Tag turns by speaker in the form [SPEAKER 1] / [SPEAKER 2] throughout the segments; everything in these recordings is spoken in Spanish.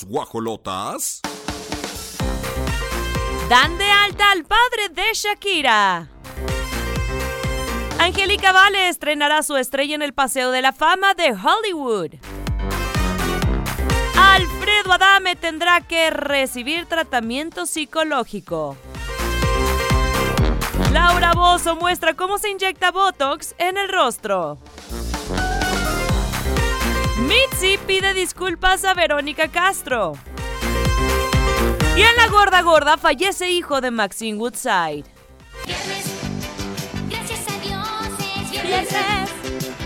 [SPEAKER 1] Guajolotas.
[SPEAKER 2] Dan de alta al padre de Shakira. Angélica Vale estrenará su estrella en el Paseo de la Fama de Hollywood. Alfredo Adame tendrá que recibir tratamiento psicológico. Laura Bozo muestra cómo se inyecta Botox en el rostro. Mitzi pide disculpas a Verónica Castro. Y en la gorda gorda fallece hijo de Maxine Woodside.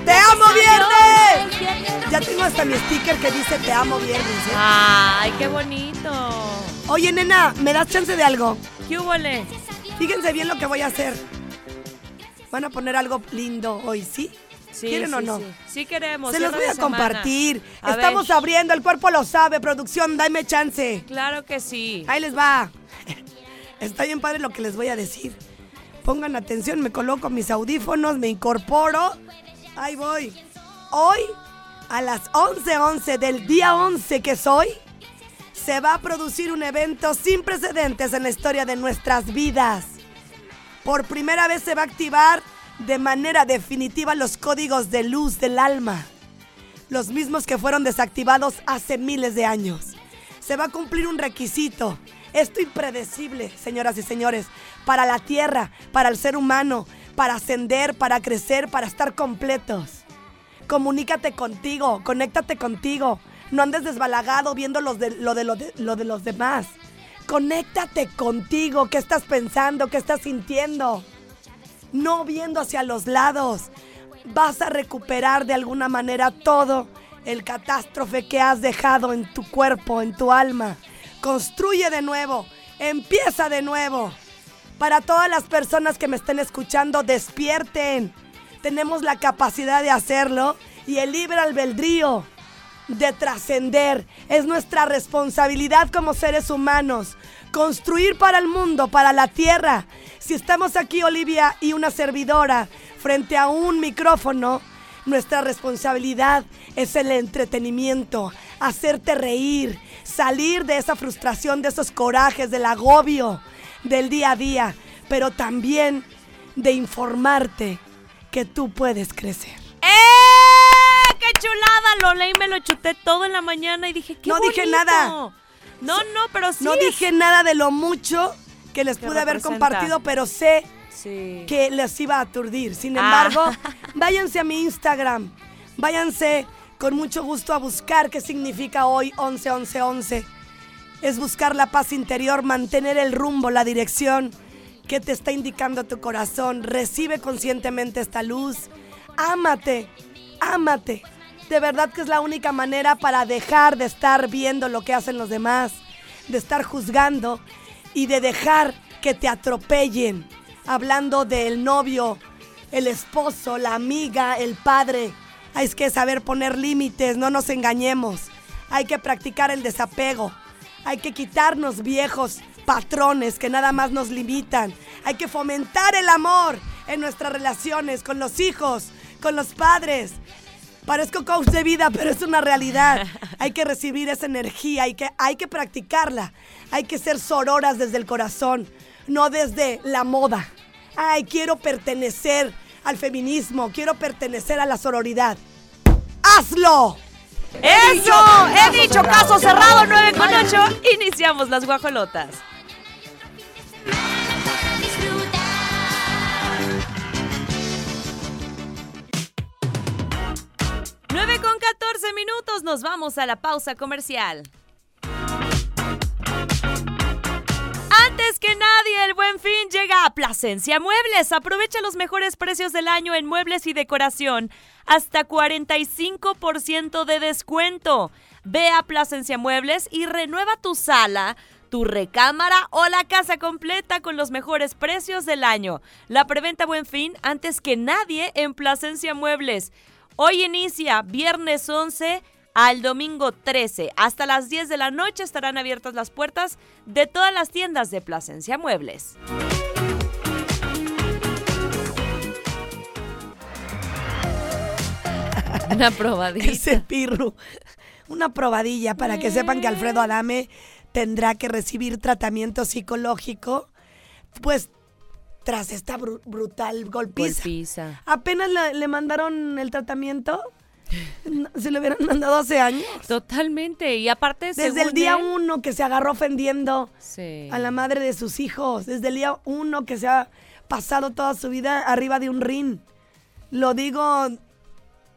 [SPEAKER 3] ¡Te amo viernes! Ya tengo hasta mi sticker que dice te amo viernes. ¿eh?
[SPEAKER 2] ¡Ay, qué bonito!
[SPEAKER 3] Oye, nena, ¿me das chance de algo?
[SPEAKER 2] ¿Qué hubole?
[SPEAKER 3] Fíjense bien lo que voy a hacer. Van a poner algo lindo hoy, ¿sí?
[SPEAKER 2] Sí,
[SPEAKER 3] ¿Quieren o no?
[SPEAKER 2] Sí, Sí queremos.
[SPEAKER 3] Se los voy a
[SPEAKER 2] semana.
[SPEAKER 3] compartir.
[SPEAKER 2] A
[SPEAKER 3] Estamos
[SPEAKER 2] ver.
[SPEAKER 3] abriendo, el cuerpo lo sabe, producción, dame chance.
[SPEAKER 2] Claro que sí.
[SPEAKER 3] Ahí les va. Está bien padre lo que les voy a decir. Pongan atención, me coloco mis audífonos, me incorporo. Ahí voy. Hoy, a las 11:11 del día 11 que soy, se va a producir un evento sin precedentes en la historia de nuestras vidas. Por primera vez se va a activar de manera definitiva los códigos de luz del alma. Los mismos que fueron desactivados hace miles de años. Se va a cumplir un requisito. Esto impredecible, señoras y señores, para la tierra, para el ser humano, para ascender, para crecer, para estar completos. Comunícate contigo, conéctate contigo. No andes desbalagado viendo los de, lo, de, lo de- lo de los demás. Conéctate contigo. ¿Qué estás pensando? ¿Qué estás sintiendo? No viendo hacia los lados. Vas a recuperar de alguna manera todo el catástrofe que has dejado en tu cuerpo, en tu alma. Construye de nuevo. Empieza de nuevo. Para todas las personas que me estén escuchando, despierten. Tenemos la capacidad de hacerlo y el libre albedrío de trascender. Es nuestra responsabilidad como seres humanos. Construir para el mundo, para la tierra. Si estamos aquí, Olivia y una servidora, frente a un micrófono, nuestra responsabilidad es el entretenimiento, hacerte reír, salir de esa frustración, de esos corajes, del agobio del día a día, pero también de informarte que tú puedes crecer.
[SPEAKER 2] ¡Eh! ¡Qué chulada! Lo leí, me lo chuté todo en la mañana y dije, ¡qué
[SPEAKER 3] No dije nada.
[SPEAKER 2] No, no, pero sí.
[SPEAKER 3] No
[SPEAKER 2] es-
[SPEAKER 3] dije nada de lo mucho que les pude haber compartido, pero sé
[SPEAKER 2] Sí.
[SPEAKER 3] que les iba a aturdir. Sin
[SPEAKER 2] Ah.
[SPEAKER 3] embargo, váyanse a mi Instagram. Váyanse con mucho gusto a buscar qué significa hoy 11 11 11. Es buscar la paz interior, mantener el rumbo, la dirección que te está indicando tu corazón. Recibe conscientemente esta luz. Ámate, ámate. De verdad que es la única manera para dejar de estar viendo lo que hacen los demás, de estar juzgando y de dejar que te atropellen. Hablando del novio, el esposo, la amiga, el padre. Hay que saber poner límites, no nos engañemos. Hay que practicar el desapego. Hay que quitarnos viejos patrones que nada más nos limitan. Hay que fomentar el amor en nuestras relaciones con los hijos, con los padres. Parezco coach de vida, pero es una realidad. Hay que recibir esa energía, hay que, hay que practicarla. Hay que ser sororas desde el corazón, no desde la moda. Ay, quiero pertenecer al feminismo, quiero pertenecer a la sororidad. ¡Hazlo!
[SPEAKER 2] ¡Eso! He dicho caso cerrado 9 con 8. Iniciamos las guajolotas. Nueve con 14 minutos, nos vamos a la pausa comercial. Antes que nadie, el buen fin llega a Plasencia Muebles. Aprovecha los mejores precios del año en muebles y decoración. Hasta 45% de descuento. Ve a Plasencia Muebles y renueva tu sala, tu recámara o la casa completa con los mejores precios del año. La preventa buen fin antes que nadie en Plasencia Muebles. Hoy inicia viernes 11 al domingo 13. Hasta las 10 de la noche estarán abiertas las puertas de todas las tiendas de Plasencia Muebles. Una probadita.
[SPEAKER 3] Ese pirru. una probadilla para que sepan que Alfredo Adame tendrá que recibir tratamiento psicológico, pues tras esta bru- brutal golpiza.
[SPEAKER 2] Golpiza.
[SPEAKER 3] Apenas le, le mandaron el tratamiento, se lo hubieran mandado hace años.
[SPEAKER 2] Totalmente. Y aparte,
[SPEAKER 3] Desde
[SPEAKER 2] según
[SPEAKER 3] el día
[SPEAKER 2] él-
[SPEAKER 3] uno que se agarró ofendiendo
[SPEAKER 2] Sí.
[SPEAKER 3] a la madre de sus hijos, desde el día uno que se ha pasado toda su vida arriba de un ring. Lo digo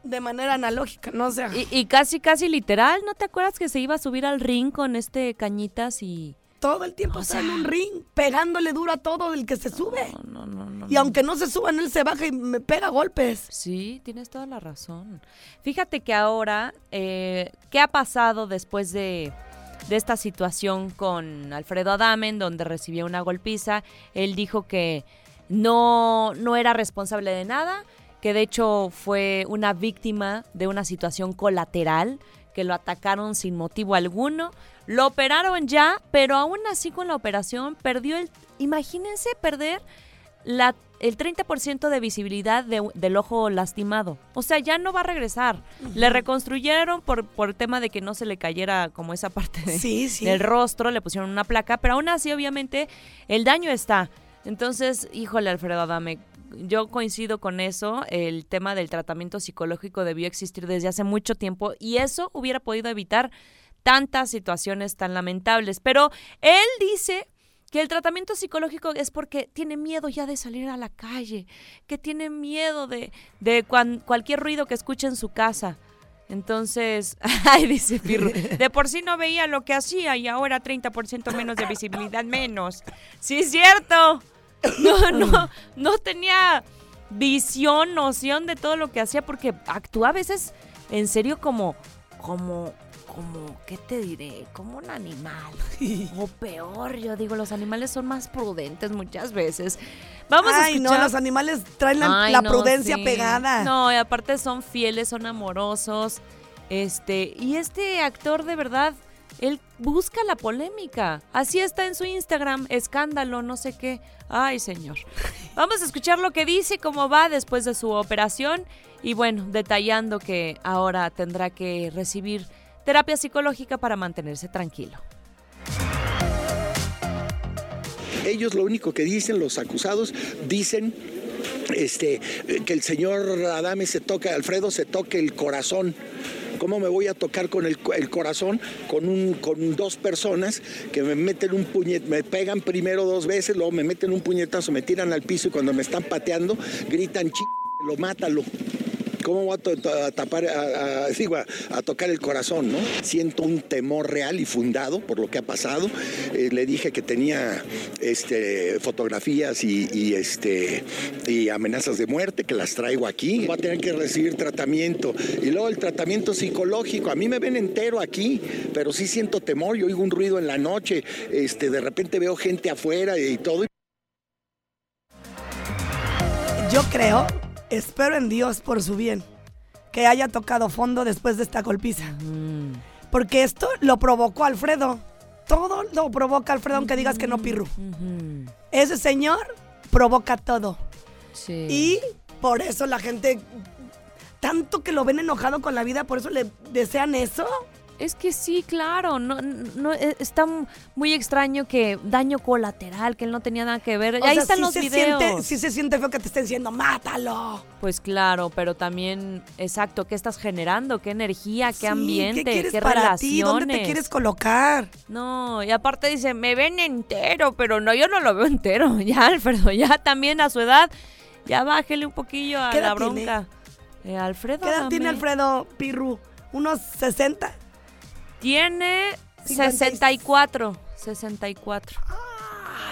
[SPEAKER 3] de manera analógica, no o sea,
[SPEAKER 2] Y, y casi, casi literal, ¿no te acuerdas que se iba a subir al ring con este cañitas y...
[SPEAKER 3] todo el tiempo
[SPEAKER 2] o
[SPEAKER 3] está en
[SPEAKER 2] sea-
[SPEAKER 3] un ring, pegándole duro a todo el que se sube.
[SPEAKER 2] No, no, no, no.
[SPEAKER 3] Y aunque no se suban, él se baja y me pega golpes.
[SPEAKER 2] Sí, tienes toda la razón. Fíjate que ahora, eh, ¿qué ha pasado después de, de esta situación con Alfredo Adame, en donde recibió una golpiza? Él dijo que no, no era responsable de nada, que de hecho fue una víctima de una situación colateral, que lo atacaron sin motivo alguno. Lo operaron ya, pero aún así con la operación perdió el... Imagínense perder la, el 30% de visibilidad de- del ojo lastimado. O sea, ya no va a regresar. Le reconstruyeron por, por tema de que no se le cayera como esa parte de-
[SPEAKER 3] Sí, sí.
[SPEAKER 2] del rostro, le pusieron una placa, pero aún así, obviamente, el daño está. Entonces, híjole, Alfredo Adame, yo coincido con eso. El tema del tratamiento psicológico debió existir desde hace mucho tiempo y eso hubiera podido evitar tantas situaciones tan lamentables. Pero él dice que el tratamiento psicológico es porque tiene miedo ya de salir a la calle, que tiene miedo de, de cualquier ruido que escuche en su casa. Entonces, ay, dice de por sí no veía lo que hacía y ahora 30% menos de visibilidad menos. Sí, es cierto. No, no, no tenía visión, noción de todo lo que hacía porque actúa a veces en serio como, como, como, ¿qué te diré? Como un animal. O peor, yo digo, los animales son más prudentes muchas veces. Vamos a
[SPEAKER 3] Ay,
[SPEAKER 2] escuchar.
[SPEAKER 3] no, los animales traen la,
[SPEAKER 2] Ay,
[SPEAKER 3] la
[SPEAKER 2] no,
[SPEAKER 3] prudencia
[SPEAKER 2] sí.
[SPEAKER 3] pegada.
[SPEAKER 2] No, y aparte son fieles, son amorosos. Este, y este actor de verdad, él busca la polémica. Así está en su Instagram, escándalo, no sé qué. Ay, señor. Vamos a escuchar lo que dice, cómo va después de su operación y bueno, detallando que ahora tendrá que recibir terapia psicológica para mantenerse tranquilo.
[SPEAKER 4] Ellos lo único que dicen, los acusados, dicen este, que el señor Adame se toca, Alfredo se toque el corazón. ¿Cómo me voy a tocar con el, co- el corazón con, un, con dos personas que me meten un puñet, me pegan primero dos veces, luego me meten un puñetazo, me tiran al piso y cuando me están pateando gritan ch lo mátalo. ¿Cómo voy a, tapar, a, a- tocar el corazón, no? Siento un temor real y fundado por lo que ha pasado. Eh, le dije que tenía este, fotografías y, y, este, y amenazas de muerte, que las traigo aquí. Voy a tener que recibir tratamiento. Y luego el tratamiento psicológico. A mí me ven entero aquí, pero sí siento temor. Yo oigo un ruido en la noche. Este, de repente veo gente afuera y todo.
[SPEAKER 3] Yo creo, espero en Dios por su bien, que haya tocado fondo después de esta golpiza.
[SPEAKER 2] Mm.
[SPEAKER 3] Porque esto lo provocó Alfredo. Todo lo provoca Alfredo, aunque digas que no, Pirru. Ese señor provoca todo.
[SPEAKER 2] Sí.
[SPEAKER 3] Y por eso la gente, tanto que lo ven enojado con la vida, por eso le desean eso.
[SPEAKER 2] Es que sí, claro, no, no e- está muy extraño que daño colateral, que él no tenía nada que ver.
[SPEAKER 3] O
[SPEAKER 2] Ahí
[SPEAKER 3] sea,
[SPEAKER 2] están
[SPEAKER 3] sí
[SPEAKER 2] los
[SPEAKER 3] se
[SPEAKER 2] videos.
[SPEAKER 3] Siente, sí se siente feo que te estén diciendo, mátalo.
[SPEAKER 2] Pues claro, pero también, exacto, ¿qué estás generando? ¿Qué energía? ¿Qué
[SPEAKER 3] Sí,
[SPEAKER 2] ambiente?
[SPEAKER 3] ¿Qué quieres
[SPEAKER 2] ¿Qué
[SPEAKER 3] para
[SPEAKER 2] relaciones?
[SPEAKER 3] ti? ¿Dónde te quieres colocar?
[SPEAKER 2] No, y aparte dice, me ven entero, pero no, yo no lo veo entero. Ya, Alfredo, ya también a su edad, ya bájele un poquillo a
[SPEAKER 3] ¿Qué edad
[SPEAKER 2] la bronca. Eh, Alfredo.
[SPEAKER 3] ¿Qué edad tiene. Alfredo Pirru? ¿Unos 60?
[SPEAKER 2] Tiene
[SPEAKER 3] 56.
[SPEAKER 2] 64. 64.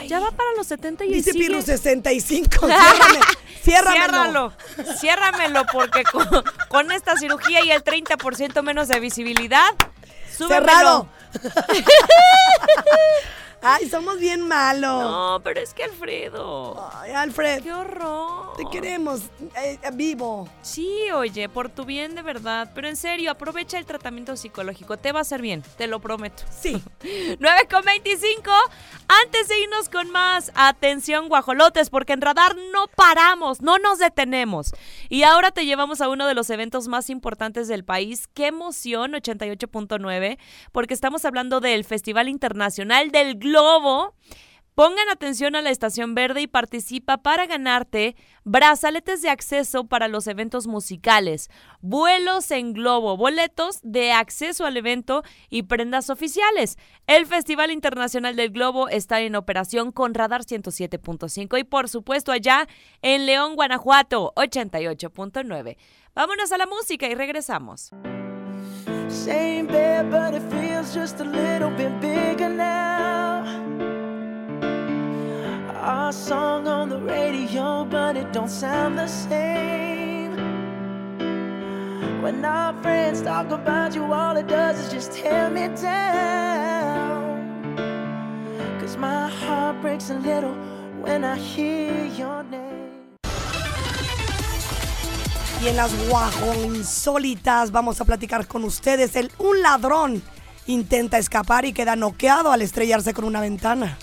[SPEAKER 2] Ya va para los 70 y
[SPEAKER 3] Dice
[SPEAKER 2] sigue-
[SPEAKER 3] Pirru 65. Ciérrame. Ciérramelo.
[SPEAKER 2] Ciérralo, ciérramelo porque con, con esta cirugía y el 30% menos de visibilidad, súbemelo.
[SPEAKER 3] Cerrado. Ay, somos bien malos.
[SPEAKER 2] No, pero es que Alfredo.
[SPEAKER 3] Ay, Alfred,
[SPEAKER 2] ¡Qué horror!
[SPEAKER 3] te queremos eh, eh, vivo.
[SPEAKER 2] Sí, oye, por tu bien de verdad. Pero en serio, aprovecha el tratamiento psicológico. Te va a hacer bien, te lo prometo.
[SPEAKER 3] Sí.
[SPEAKER 2] 9 con 25. Antes de irnos con más, atención guajolotes, porque en radar no paramos, no nos detenemos. Y ahora te llevamos a uno de los eventos más importantes del país. ¡Qué emoción! 88.9, porque estamos hablando del Festival Internacional del Globo. Pongan atención a la estación verde y participa para ganarte brazaletes de acceso para los eventos musicales, vuelos en globo, boletos de acceso al evento y prendas oficiales. El Festival Internacional del Globo está en operación con Radar 107.5 y por supuesto allá en León, Guanajuato 88.9. Vámonos a la música y regresamos.
[SPEAKER 5] Same but it feels just a. Our song on the radio, but it don't sound the same. When our friends talk about you, all it does is just tear me down. Cause my heart breaks a little when I hear your name.
[SPEAKER 3] Y en las guajo insólitas vamos a platicar con ustedes. El, un ladrón intenta escapar y queda noqueado al estrellarse con una ventana.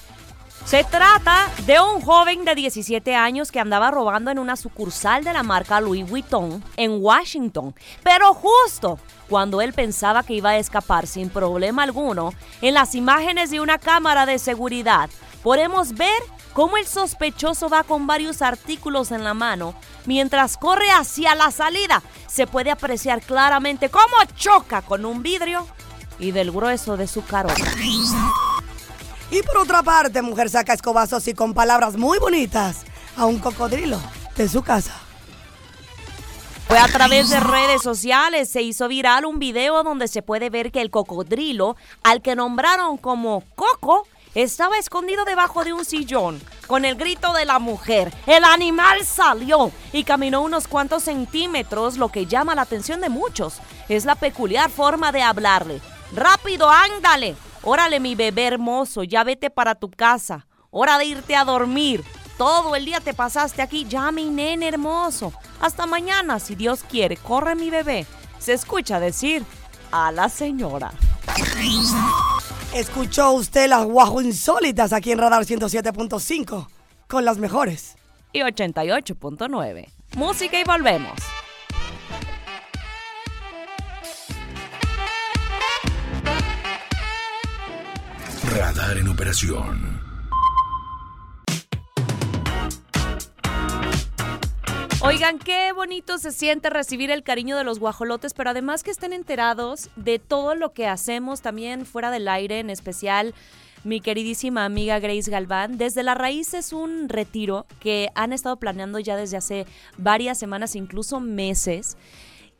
[SPEAKER 2] Se trata de un joven de 17 años que andaba robando en una sucursal de la marca Louis Vuitton en Washington. Pero justo cuando él pensaba que iba a escapar sin problema alguno, en las imágenes de una cámara de seguridad podemos ver cómo el sospechoso va con varios artículos en la mano mientras corre hacia la salida. Se puede apreciar claramente cómo choca con un vidrio y del grueso de su carota.
[SPEAKER 3] Y por otra parte, mujer saca escobazos y con palabras muy bonitas a un cocodrilo de su casa.
[SPEAKER 2] Fue a través de redes sociales, se hizo viral un video donde se puede ver que el cocodrilo, al que nombraron como Coco, estaba escondido debajo de un sillón. Con el grito de la mujer, el animal salió y caminó unos cuantos centímetros, lo que llama la atención de muchos. Es la peculiar forma de hablarle. Rápido, ándale. Órale, mi bebé hermoso, ya vete para tu casa. Hora de irte a dormir. Todo el día te pasaste aquí, ya mi nene hermoso. Hasta mañana, si Dios quiere. Corre, mi bebé. Se escucha decir a la señora.
[SPEAKER 3] Escuchó usted las guajo insólitas aquí en Radar 107.5 con las mejores.
[SPEAKER 2] Y 88.9. Música y volvemos.
[SPEAKER 1] Radar en operación.
[SPEAKER 2] Oigan, qué bonito se siente recibir el cariño de los guajolotes, pero además que estén enterados de todo lo que hacemos también fuera del aire, en especial mi queridísima amiga Grace Galván. Desde la raíz es un retiro que han estado planeando ya desde hace varias semanas, incluso meses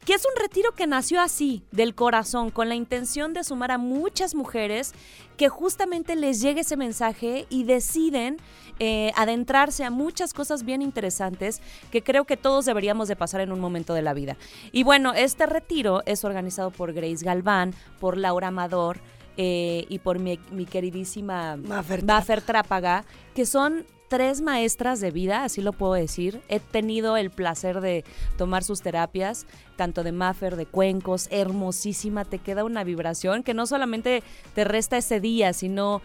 [SPEAKER 2] que es un retiro que nació así, del corazón, con la intención de sumar a muchas mujeres que justamente les llegue ese mensaje y deciden eh, adentrarse a muchas cosas bien interesantes que creo que todos deberíamos de pasar en un momento de la vida. Y bueno, este retiro es organizado por Grace Galván, por Laura Amador, eh, y por mi, mi queridísima
[SPEAKER 3] Mafer
[SPEAKER 2] Mafer Trápaga, que son tres maestras de vida, así lo puedo decir. He tenido el placer de tomar sus terapias, tanto de Maffer, de cuencos, hermosísima, te queda una vibración que no solamente te resta ese día, sino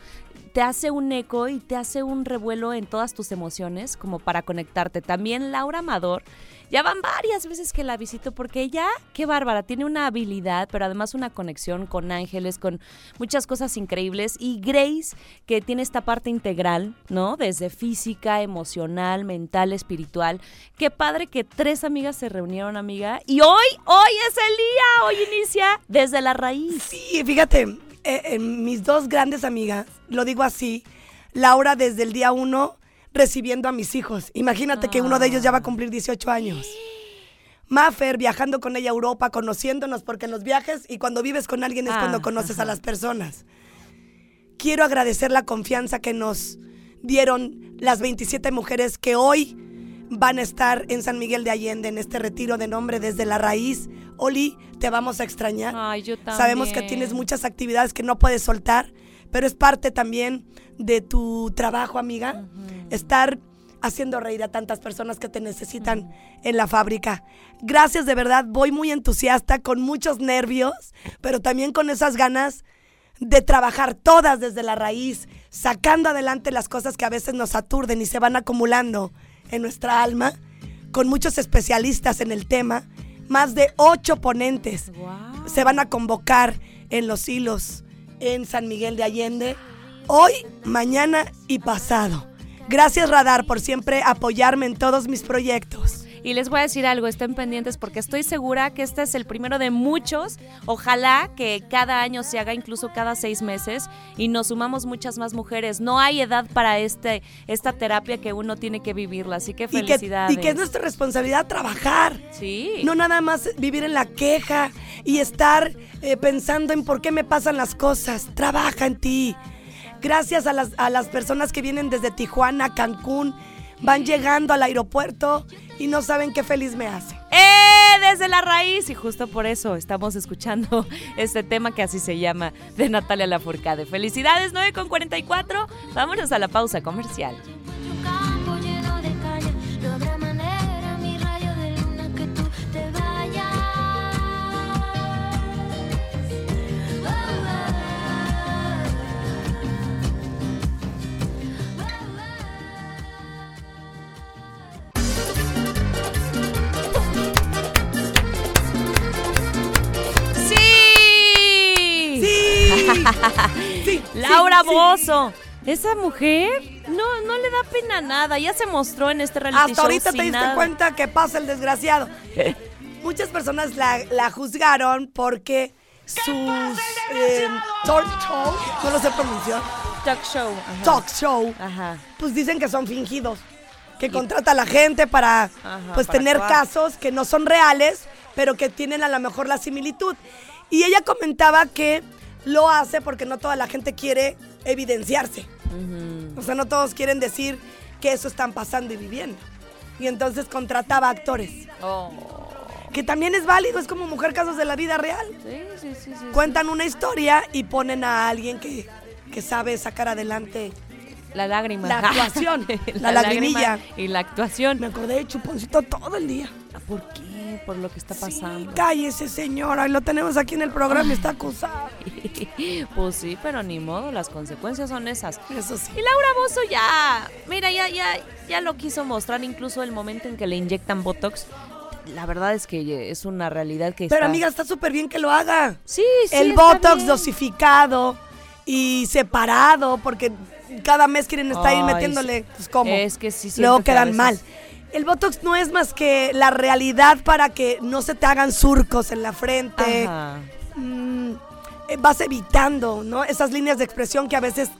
[SPEAKER 2] te hace un eco y te hace un revuelo en todas tus emociones, como para conectarte. También Laura Amador, ya van varias veces que la visito porque ella, qué bárbara, tiene una habilidad, pero además una conexión con ángeles, con muchas cosas increíbles. Y Grace, que tiene esta parte integral, ¿no? Desde física, emocional, mental, espiritual. Qué padre que tres amigas se reunieron, amiga. Y hoy, hoy es el día, hoy inicia desde la raíz.
[SPEAKER 3] Sí, fíjate, eh, eh, mis dos grandes amigas, lo digo así, Laura desde el día uno recibiendo a mis hijos. Imagínate que uno de ellos ya va a cumplir 18 años. Maffer viajando con ella a Europa, conociéndonos, porque en los viajes y cuando vives con alguien es cuando
[SPEAKER 2] Ah,
[SPEAKER 3] conoces a las personas. Quiero agradecer la confianza que nos dieron las 27 mujeres que hoy van a estar en San Miguel de Allende en este retiro de nombre desde la raíz. Oli, te vamos a extrañar.
[SPEAKER 2] Ay, yo también.
[SPEAKER 3] Sabemos que tienes muchas actividades que no puedes soltar, pero es parte también de tu trabajo, amiga. Estar haciendo reír a tantas personas que te necesitan en la fábrica. Gracias de verdad, voy muy entusiasta, con muchos nervios, pero también con esas ganas de trabajar todas desde la raíz, sacando adelante las cosas que a veces nos aturden y se van acumulando en nuestra alma, con muchos especialistas en el tema, más de ocho ponentes
[SPEAKER 2] Wow.
[SPEAKER 3] se van a convocar en Los Hilos, en San Miguel de Allende, hoy, mañana y pasado. Gracias Radar por siempre apoyarme en todos mis proyectos.
[SPEAKER 2] Y les voy a decir algo, estén pendientes porque estoy segura que este es el primero de muchos. Ojalá que cada año se haga incluso cada seis meses y nos sumamos muchas más mujeres. No hay edad para este, esta terapia que uno tiene que vivirla, así que
[SPEAKER 3] Y que,
[SPEAKER 2] felicidades.
[SPEAKER 3] y que es nuestra responsabilidad trabajar.
[SPEAKER 2] Sí.
[SPEAKER 3] No nada más vivir en la queja y estar eh, pensando en por qué me pasan las cosas. Trabaja en ti. Gracias a las, a las personas que vienen desde Tijuana, Cancún, van llegando al aeropuerto y no saben qué feliz me hace.
[SPEAKER 2] ¡Eh! Desde la raíz. Y justo por eso estamos escuchando este tema que así se llama de Natalia Lafourcade. Felicidades, 9 con 44. Vámonos a la pausa comercial. ¡Sí!
[SPEAKER 3] Sí,
[SPEAKER 2] Laura. Bozo. Esa mujer no, no le da pena nada. Ya se mostró en este reality
[SPEAKER 3] Hasta
[SPEAKER 2] show
[SPEAKER 3] ahorita te diste
[SPEAKER 2] nada.
[SPEAKER 3] cuenta que pasa el desgraciado. Muchas personas la, la juzgaron porque sus eh, talk show, no lo sé pronunciar,
[SPEAKER 2] Talk show. ajá.
[SPEAKER 3] talk show,
[SPEAKER 2] Ajá.
[SPEAKER 3] pues dicen que son fingidos, que contrata a la gente para
[SPEAKER 2] Ajá,
[SPEAKER 3] pues
[SPEAKER 2] para
[SPEAKER 3] tener
[SPEAKER 2] actuar.
[SPEAKER 3] casos que no son reales, pero que tienen a lo mejor la similitud. Y ella comentaba que lo hace porque no toda la gente quiere evidenciarse. O sea, no todos quieren decir que eso están pasando y viviendo. Y entonces contrataba actores.
[SPEAKER 2] Oh.
[SPEAKER 3] Que también es válido, es como mujer casos de la vida real.
[SPEAKER 2] Sí, sí, sí, sí.
[SPEAKER 3] Cuentan una historia y ponen a alguien que, que sabe sacar adelante.
[SPEAKER 2] La lágrima.
[SPEAKER 3] La actuación, la
[SPEAKER 2] lágrima
[SPEAKER 3] lagrimilla.
[SPEAKER 2] Y la actuación.
[SPEAKER 3] Me acordé de Chuponcito todo el día.
[SPEAKER 2] ¿Por qué? Por lo que está pasando.
[SPEAKER 3] Cállese, señora. Lo tenemos aquí en el programa, está acusado.
[SPEAKER 2] pues sí, pero ni modo, las consecuencias son esas.
[SPEAKER 3] Eso sí.
[SPEAKER 2] Y Laura Bozo ya, mira, ya, ya, ya lo quiso mostrar, incluso el momento en que le inyectan Botox. La verdad es que es una realidad que
[SPEAKER 3] Pero
[SPEAKER 2] está-
[SPEAKER 3] amiga, está súper bien que lo haga.
[SPEAKER 2] Sí, sí,
[SPEAKER 3] el
[SPEAKER 2] está
[SPEAKER 3] Botox
[SPEAKER 2] bien.
[SPEAKER 3] dosificado y separado, porque cada mes quieren estar ahí metiéndole, pues cómo.
[SPEAKER 2] Es que sí
[SPEAKER 3] Luego
[SPEAKER 2] que
[SPEAKER 3] quedan
[SPEAKER 2] veces-
[SPEAKER 3] mal. El Botox no es más que la realidad para que no se te hagan surcos en la frente.
[SPEAKER 2] Ajá.
[SPEAKER 3] Mm, eh, vas evitando, ¿no? Esas líneas de expresión que a veces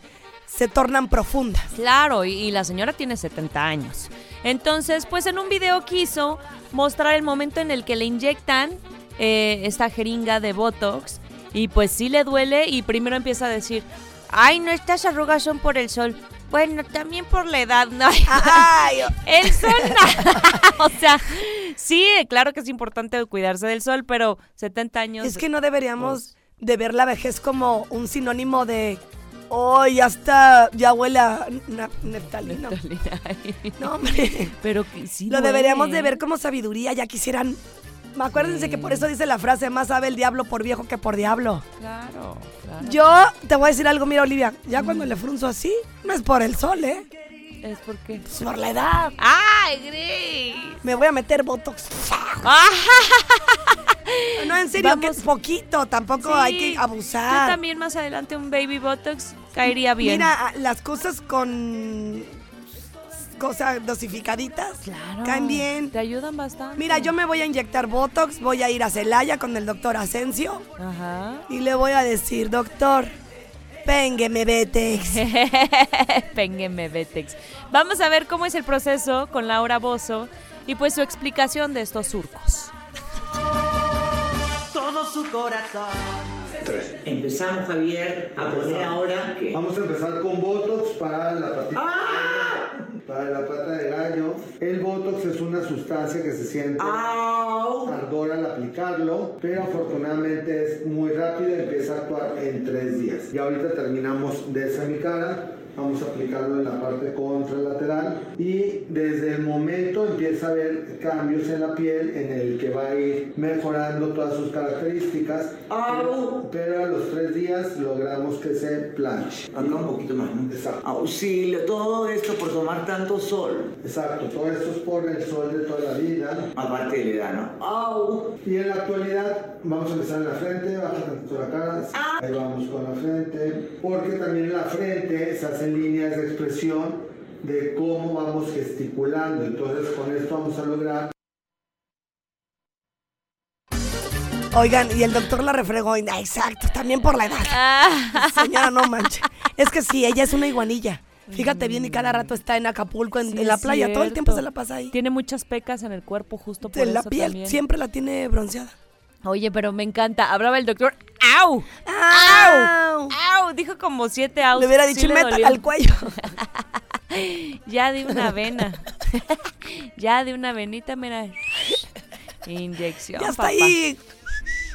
[SPEAKER 3] se tornan profundas.
[SPEAKER 2] Claro, y, y la señora tiene 70 años. Entonces, pues en un video quiso mostrar el momento en el que le inyectan eh, esta jeringa de Botox y pues sí le duele y primero empieza a decir, ay, no, estas arrugas son por el sol. Bueno, también por la edad, ¿no?
[SPEAKER 3] Ay,
[SPEAKER 2] El sol, no. o sea, sí, claro que es importante cuidarse del sol, pero 70 años...
[SPEAKER 3] es que no deberíamos de ver la vejez como un sinónimo de, oh, ya está, ya huele a na- neftalina. No, hombre.
[SPEAKER 2] pero que sí
[SPEAKER 3] Lo
[SPEAKER 2] duele.
[SPEAKER 3] deberíamos de ver como sabiduría, ya quisieran... Acuérdense que por eso dice la frase, más sabe el diablo por viejo que por diablo.
[SPEAKER 2] Claro, claro.
[SPEAKER 3] Yo te voy a decir algo, mira Olivia, ya cuando le frunzo así, no es por el sol, ¿eh?
[SPEAKER 2] Es porque...
[SPEAKER 3] Es por la edad.
[SPEAKER 2] ¡Ay, Grace!
[SPEAKER 3] Me voy a meter botox. No, en serio,
[SPEAKER 2] Vamos.
[SPEAKER 3] que es poquito, tampoco
[SPEAKER 2] Sí,
[SPEAKER 3] hay que
[SPEAKER 2] Yo
[SPEAKER 3] abusar.
[SPEAKER 2] también más adelante un baby botox caería bien.
[SPEAKER 3] Mira, las cosas con cosas dosificaditas
[SPEAKER 2] claro,
[SPEAKER 3] caen bien.
[SPEAKER 2] Te ayudan bastante.
[SPEAKER 3] Mira, yo me voy a inyectar botox, voy a ir a Celaya con el doctor Asensio
[SPEAKER 2] Ajá.
[SPEAKER 3] y le voy a decir, doctor, péngueme Betex.
[SPEAKER 2] Péngueme Betex. Vamos a ver cómo es el proceso con Laura Bozo y pues su explicación de estos surcos.
[SPEAKER 5] todo su corazón.
[SPEAKER 6] Empezamos, Javier, a poner ahora que...
[SPEAKER 7] Vamos a empezar con Botox para la patita.
[SPEAKER 6] ¡Ah!
[SPEAKER 7] Para la pata de gallo, el Botox es una sustancia que se siente ardor al aplicarlo, pero afortunadamente es muy rápido y empieza a actuar en tres días. Y ahorita terminamos de esa mi cara. Vamos a aplicarlo en la parte contralateral y desde el momento empieza a haber cambios en la piel en el que va a ir mejorando todas sus características. Pero, pero a los tres días logramos que se planche.
[SPEAKER 6] Acá un poquito más, ¿no?
[SPEAKER 7] Exacto.
[SPEAKER 6] Auxilio, todo esto por tomar tanto sol.
[SPEAKER 7] Exacto, todo esto es por el sol de toda la vida.
[SPEAKER 6] Aparte de la edad, ¿no? ¡Au!
[SPEAKER 7] Y en la actualidad vamos a empezar en la frente, baja tantito la cara, ahí vamos con la frente, porque también en la frente se hacen líneas de expresión de cómo vamos gesticulando, entonces con esto vamos a lograr
[SPEAKER 3] Oigan, y el doctor la refregó. ah, exacto, también por la edad.
[SPEAKER 2] Ah,
[SPEAKER 3] Señora, no manche. Es que sí, ella es una iguanilla. Fíjate bien, y cada rato está en Acapulco, en,
[SPEAKER 2] Sí,
[SPEAKER 3] en la playa. Todo el tiempo se la pasa ahí.
[SPEAKER 2] tiene muchas pecas en el cuerpo justo por
[SPEAKER 3] En la piel,
[SPEAKER 2] también.
[SPEAKER 3] siempre la tiene bronceada.
[SPEAKER 2] Oye, pero me encanta. Hablaba el doctor. ¡Au!
[SPEAKER 3] ¡Au!
[SPEAKER 2] ¡Au! Dijo como siete au.
[SPEAKER 3] Le hubiera
[SPEAKER 2] Sí
[SPEAKER 3] dicho,
[SPEAKER 2] le dolió.
[SPEAKER 3] al cuello.
[SPEAKER 2] Ya de una vena. ya de una venita, mira. Inyección.
[SPEAKER 3] ya está
[SPEAKER 2] papá.
[SPEAKER 3] ahí.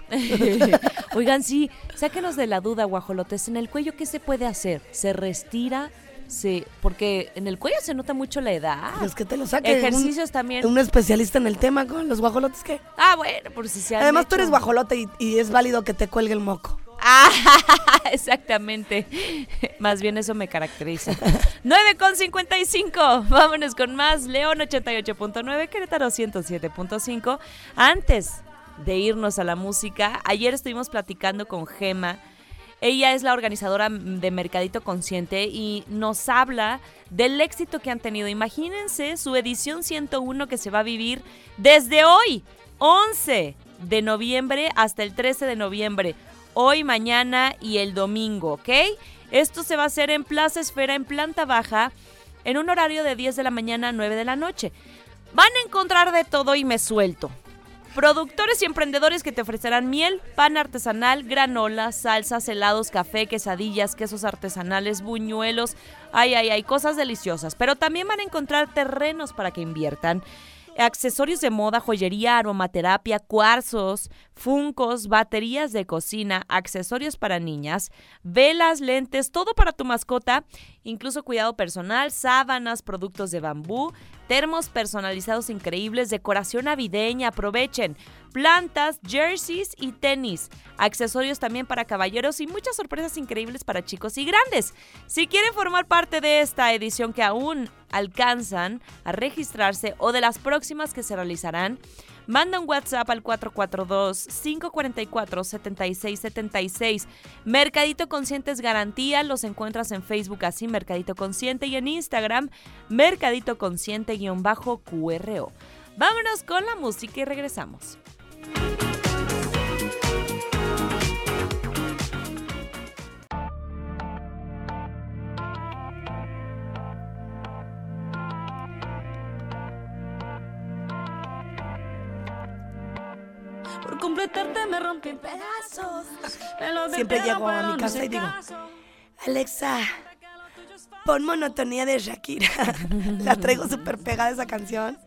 [SPEAKER 2] Oigan, sí, sáquenos de la duda, guajolotes. En el cuello, ¿qué se puede hacer? ¿Se restira? Se, porque en el cuello se nota mucho la edad.
[SPEAKER 3] Pues que te lo saque.
[SPEAKER 2] Ejercicios
[SPEAKER 3] un,
[SPEAKER 2] también.
[SPEAKER 3] Un especialista en el tema con los guajolotes que.
[SPEAKER 2] Ah, bueno, por si se han
[SPEAKER 3] Además, tú eres guajolote y, y es válido que te cuelgue el moco.
[SPEAKER 2] Ah, exactamente. Más bien eso me caracteriza. 9 con 55. Vámonos con más. León 88.9, Querétaro 107.5. Antes de irnos a la música, ayer estuvimos platicando con Gema. Ella es la organizadora de Mercadito Consciente y nos habla del éxito que han tenido. Imagínense su edición 101 que se va a vivir desde hoy, 11 de noviembre hasta el 13 de noviembre hoy, mañana y el domingo, ¿ok? Esto se va a hacer en Plaza Esfera, en planta baja, en un horario de 10 de la mañana a 9 de la noche. Van a encontrar de todo y me suelto. Productores y emprendedores que te ofrecerán miel, pan artesanal, granola, salsas, helados, café, quesadillas, quesos artesanales, buñuelos, ay, ay, ay, cosas deliciosas. Pero también van a encontrar terrenos para que inviertan. Accesorios de moda, joyería, aromaterapia, cuarzos, funcos, baterías de cocina, accesorios para niñas, velas, lentes, todo para tu mascota, incluso cuidado personal, sábanas, productos de bambú, termos personalizados increíbles, decoración navideña, aprovechen, plantas, jerseys y tenis, accesorios también para caballeros y muchas sorpresas increíbles para chicos y grandes. Si quieren formar parte de esta edición que aún alcanzan a registrarse o de las próximas que se realizarán, manda un WhatsApp al 442-544-7676. Mercadito Consciente es garantía, los encuentras en Facebook así, Mercadito Consciente, y en Instagram, Mercadito Consciente-QRO. Vámonos con la música y regresamos.
[SPEAKER 8] Por completarte me rompí en pedazos. Me lo
[SPEAKER 3] Siempre llego a mi casa y digo. Alexa, pon monotonía de Shakira. La traigo súper pegada esa canción.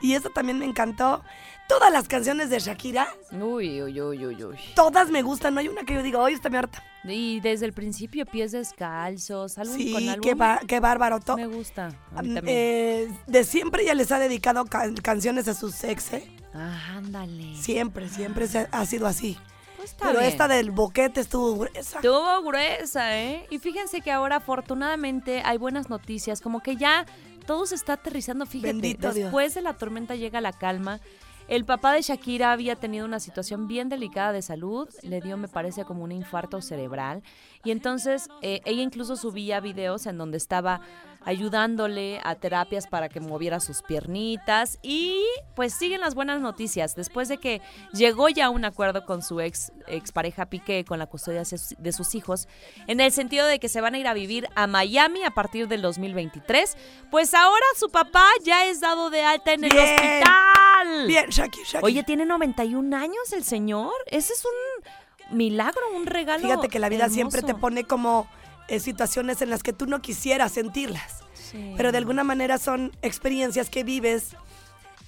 [SPEAKER 3] Y eso también me encantó. Todas las canciones de Shakira,
[SPEAKER 2] Uy, uy, uy, uy, uy.
[SPEAKER 3] todas me gustan. No hay una que yo diga, hoy está mi harta.
[SPEAKER 2] Y desde el principio, pies descalzos, álbum con
[SPEAKER 3] Sí,
[SPEAKER 2] álbum.
[SPEAKER 3] qué, qué bárbaro. To-
[SPEAKER 2] Me gusta. A mí
[SPEAKER 3] Mm,
[SPEAKER 2] también.
[SPEAKER 3] eh, de siempre ya les ha dedicado ca- canciones a sus ex, ¿eh?
[SPEAKER 2] Ah, ándale.
[SPEAKER 3] Siempre, siempre se- ha sido así.
[SPEAKER 2] Pues está
[SPEAKER 3] Pero
[SPEAKER 2] bien.
[SPEAKER 3] esta del boquete estuvo gruesa.
[SPEAKER 2] Estuvo gruesa, ¿eh? Y fíjense que ahora afortunadamente hay buenas noticias, como que ya todo se está aterrizando, fíjate.
[SPEAKER 3] Bendito Dios.
[SPEAKER 2] Después de la tormenta llega la calma. El papá de Shakira había tenido una situación bien delicada de salud, le dio, me parece, como un infarto cerebral. Y entonces eh, ella incluso subía videos en donde estaba ayudándole a terapias para que moviera sus piernitas. Y pues siguen las buenas noticias. Después de que llegó ya a un acuerdo con su ex, expareja Piqué con la custodia de sus- hijos, en el sentido de que se van a ir a vivir a Miami a partir del 2023, pues ahora su papá ya es dado de alta en el
[SPEAKER 3] Bien.
[SPEAKER 2] hospital.
[SPEAKER 3] Bien, Shakira, Shakira.
[SPEAKER 2] Oye, tiene 91 años el señor. Ese es un milagro, un regalo.
[SPEAKER 3] Fíjate que la vida siempre te pone como eh, situaciones en las que tú no quisieras sentirlas.
[SPEAKER 2] Sí.
[SPEAKER 3] pero de alguna manera son experiencias que vives,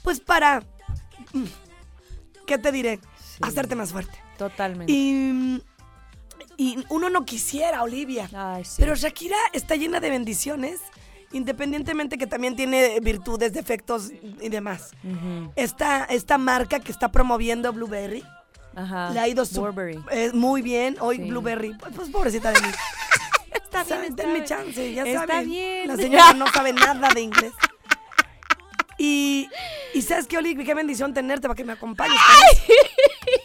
[SPEAKER 3] pues para, mm, ¿qué te diré? Hacerte más fuerte.
[SPEAKER 2] Totalmente.
[SPEAKER 3] Y, y uno no quisiera, Olivia.
[SPEAKER 2] Ay, sí.
[SPEAKER 3] Pero Shakira está llena de bendiciones, independientemente que también tiene virtudes, defectos y demás. Esta, esta marca que está promoviendo Blueberry
[SPEAKER 2] Ajá.
[SPEAKER 3] le ha ido su- eh, muy bien. Hoy
[SPEAKER 2] Sí.
[SPEAKER 3] Blueberry, pues, pobrecita de mí.
[SPEAKER 2] Está bien,
[SPEAKER 3] Sabe,
[SPEAKER 2] está
[SPEAKER 3] denme
[SPEAKER 2] bien.
[SPEAKER 3] chance, ya
[SPEAKER 2] Está
[SPEAKER 3] saben.
[SPEAKER 2] bien.
[SPEAKER 3] La señora no sabe nada de inglés. Y, y sabes qué, Oli, qué bendición tenerte para que me acompañes.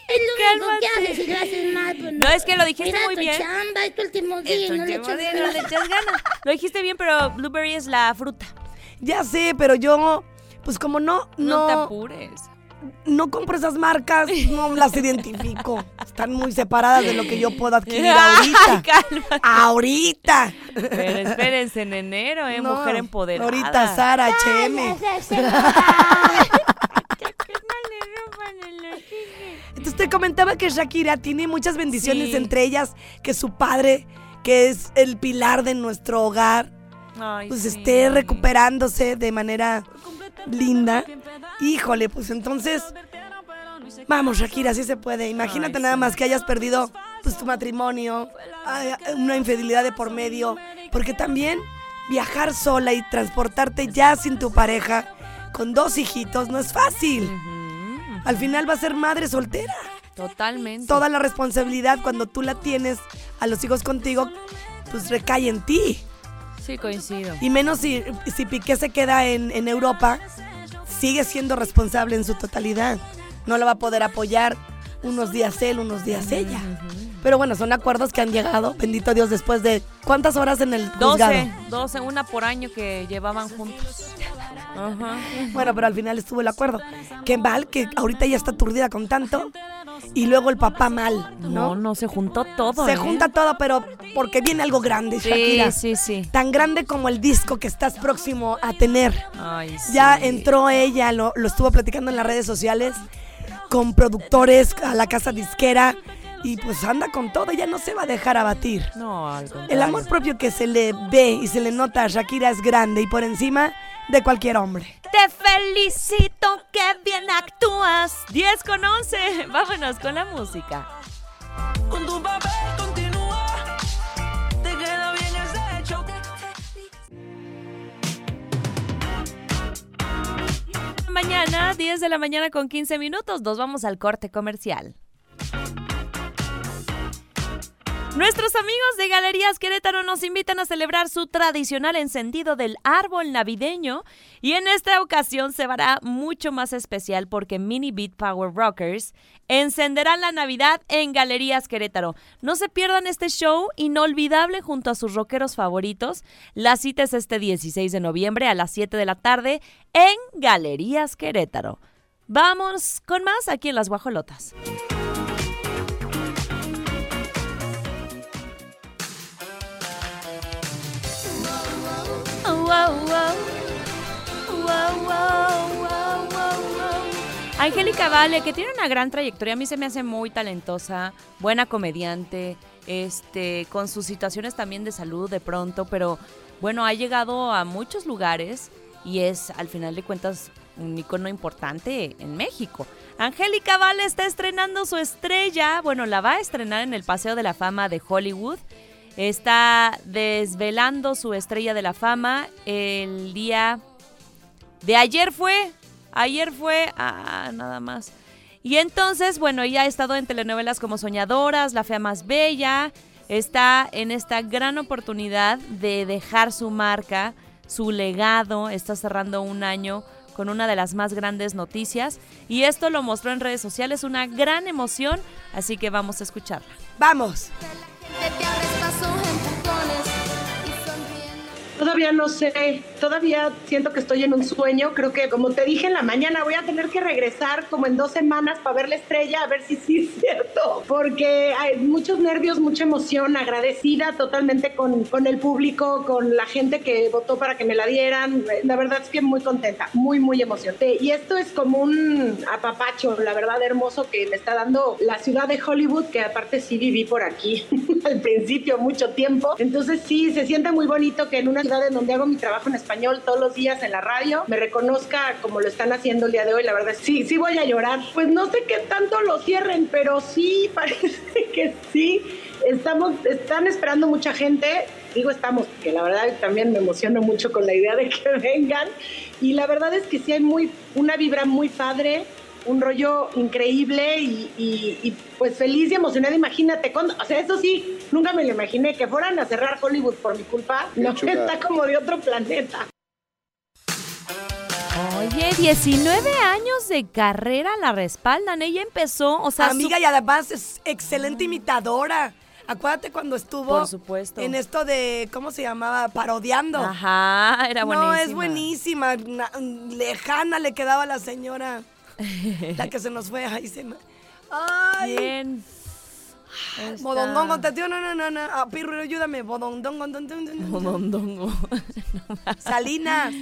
[SPEAKER 9] Es lo único que haces mal, pues
[SPEAKER 2] No, es que lo dijiste
[SPEAKER 9] Mira
[SPEAKER 2] muy
[SPEAKER 9] tu
[SPEAKER 2] bien.
[SPEAKER 9] chamba, es tu último día, no le echas
[SPEAKER 2] no le
[SPEAKER 9] ganas.
[SPEAKER 2] echas ganas. Lo dijiste bien, pero blueberry es la fruta.
[SPEAKER 3] Ya sé, pero yo, pues como no,
[SPEAKER 2] No, te
[SPEAKER 3] no,
[SPEAKER 2] apures.
[SPEAKER 3] No compro esas marcas, no las identifico. Están muy separadas de lo que yo puedo adquirir
[SPEAKER 2] Ay,
[SPEAKER 3] ahorita.
[SPEAKER 2] cálmate.
[SPEAKER 3] Ahorita.
[SPEAKER 2] Pero espérense en enero, ¿eh?
[SPEAKER 3] No,
[SPEAKER 2] Mujer empoderada.
[SPEAKER 3] Ahorita Sara, HM.
[SPEAKER 9] Va.
[SPEAKER 3] Entonces te comentaba que Shakira tiene muchas bendiciones,
[SPEAKER 2] Sí.
[SPEAKER 3] entre ellas que su padre, que es el pilar de nuestro hogar,
[SPEAKER 2] Ay,
[SPEAKER 3] pues
[SPEAKER 2] sí.
[SPEAKER 3] esté recuperándose de manera linda. Híjole, pues entonces, vamos Shakira, sí se puede. Imagínate
[SPEAKER 2] Ay,
[SPEAKER 3] nada
[SPEAKER 2] sí.
[SPEAKER 3] más que hayas perdido pues tu matrimonio, una infidelidad de por medio, porque también viajar sola y transportarte ya sin tu pareja, con dos hijitos, no es fácil. Al final va a ser madre soltera.
[SPEAKER 2] Totalmente.
[SPEAKER 3] Toda la responsabilidad cuando tú la tienes a los hijos contigo, pues recae en ti.
[SPEAKER 2] Sí, coincido.
[SPEAKER 3] Y menos si, si Piqué se queda en, en Europa, sigue siendo responsable en su totalidad. No lo va a poder apoyar unos días él, unos días ella. Pero bueno, son acuerdos que han llegado, bendito Dios, después de cuántas horas en el juzgado.
[SPEAKER 2] 12, 12, una por año que llevaban juntos. Ajá.
[SPEAKER 3] Bueno, pero al final estuvo el acuerdo. Qué mal que ahorita ya está aturdida con tanto y luego el papá mal, ¿no?
[SPEAKER 2] No, no, se juntó todo.
[SPEAKER 3] Se
[SPEAKER 2] ¿eh?
[SPEAKER 3] junta todo, pero porque viene algo grande, Shakira.
[SPEAKER 2] Sí, sí, sí.
[SPEAKER 3] Tan grande como el disco que estás próximo a tener.
[SPEAKER 2] Ay,
[SPEAKER 3] Ya
[SPEAKER 2] sí.
[SPEAKER 3] entró ella, lo, lo estuvo platicando en las redes sociales, con productores a la casa disquera. Y pues anda con todo, ella no se va a dejar abatir.
[SPEAKER 2] No, al
[SPEAKER 3] El amor propio que se le ve y se le nota a Shakira es grande y por encima de cualquier hombre.
[SPEAKER 2] Te felicito, que bien actúas. 10 con 11. Vámonos con la música.
[SPEAKER 5] Con tu papel continúa. Te queda bien ese hecho.
[SPEAKER 2] Mañana, 10 de la mañana con 15 minutos, nos vamos al corte comercial. Nuestros amigos de Galerías Querétaro nos invitan a celebrar su tradicional encendido del árbol navideño y en esta ocasión se hará mucho más especial porque Mini Beat Power Rockers encenderán la Navidad en Galerías Querétaro. No se pierdan este show inolvidable junto a sus rockeros favoritos. La cita es este 16 de noviembre a las 7 de la tarde en Galerías Querétaro. Vamos con más aquí en Las Guajolotas. Angélica Vale, que tiene una gran trayectoria, a mí se me hace muy talentosa, buena comediante, este, con sus situaciones también de salud de pronto, pero bueno, ha llegado a muchos lugares y es al final de cuentas un icono importante en México. Angélica Vale está estrenando su estrella, bueno, la va a estrenar en el Paseo de la Fama de Hollywood. Está desvelando su estrella de la fama el día de ayer fue, ayer fue, ah, nada más. Y entonces, bueno, ella ha estado en telenovelas como Soñadoras, La Fea Más Bella, está en esta gran oportunidad de dejar su marca, su legado, está cerrando un año con una de las más grandes noticias y esto lo mostró en redes sociales, una gran emoción, así que vamos a escucharla.
[SPEAKER 3] Vamos.
[SPEAKER 10] Te Todavía no sé, todavía siento que estoy en un sueño. Creo que, como te dije en la mañana, voy a tener que regresar como en dos semanas para ver la estrella, a ver si sí es cierto. Porque hay muchos nervios, mucha emoción, agradecida totalmente con, con el público, con la gente que votó para que me la dieran. La verdad es que muy contenta, muy, muy emocionante. Y esto es como un apapacho, la verdad, hermoso que me está dando la ciudad de Hollywood, que aparte sí viví por aquí. al principio mucho tiempo. Entonces sí, se siente muy bonito que en una ciudad en donde hago mi trabajo en español todos los días en la radio, me reconozca como lo están haciendo el día de hoy. La verdad, sí, sí voy a llorar. Pues no sé qué tanto lo cierren, pero sí, parece que sí. Estamos, están esperando mucha gente. Digo estamos, porque la verdad también me emociono mucho con la idea de que vengan. Y la verdad es que sí hay muy, una vibra muy padre un rollo increíble y, y, y, pues feliz y emocionada. Imagínate, cuando, o sea, eso sí, nunca me lo imaginé, que fueran a cerrar Hollywood por mi culpa. No, está como de otro planeta.
[SPEAKER 2] Oye, 19 años de carrera la respaldan. Ella empezó, o sea.
[SPEAKER 3] Amiga,
[SPEAKER 2] su-
[SPEAKER 3] y además es excelente imitadora. Acuérdate cuando estuvo
[SPEAKER 2] Por supuesto.
[SPEAKER 3] en esto de, ¿cómo se llamaba? Parodiando.
[SPEAKER 2] Ajá, era buenísima.
[SPEAKER 3] No, es buenísima. Na- lejana le quedaba a la señora. la que se nos fue. Ahí se. Ay.
[SPEAKER 2] Bien.
[SPEAKER 3] Bodondongo, te no, no, no, no. Ah, Pirro, ayúdame. Bodondongo, don, don, don, don.
[SPEAKER 2] Bodondongo.
[SPEAKER 3] Salinas.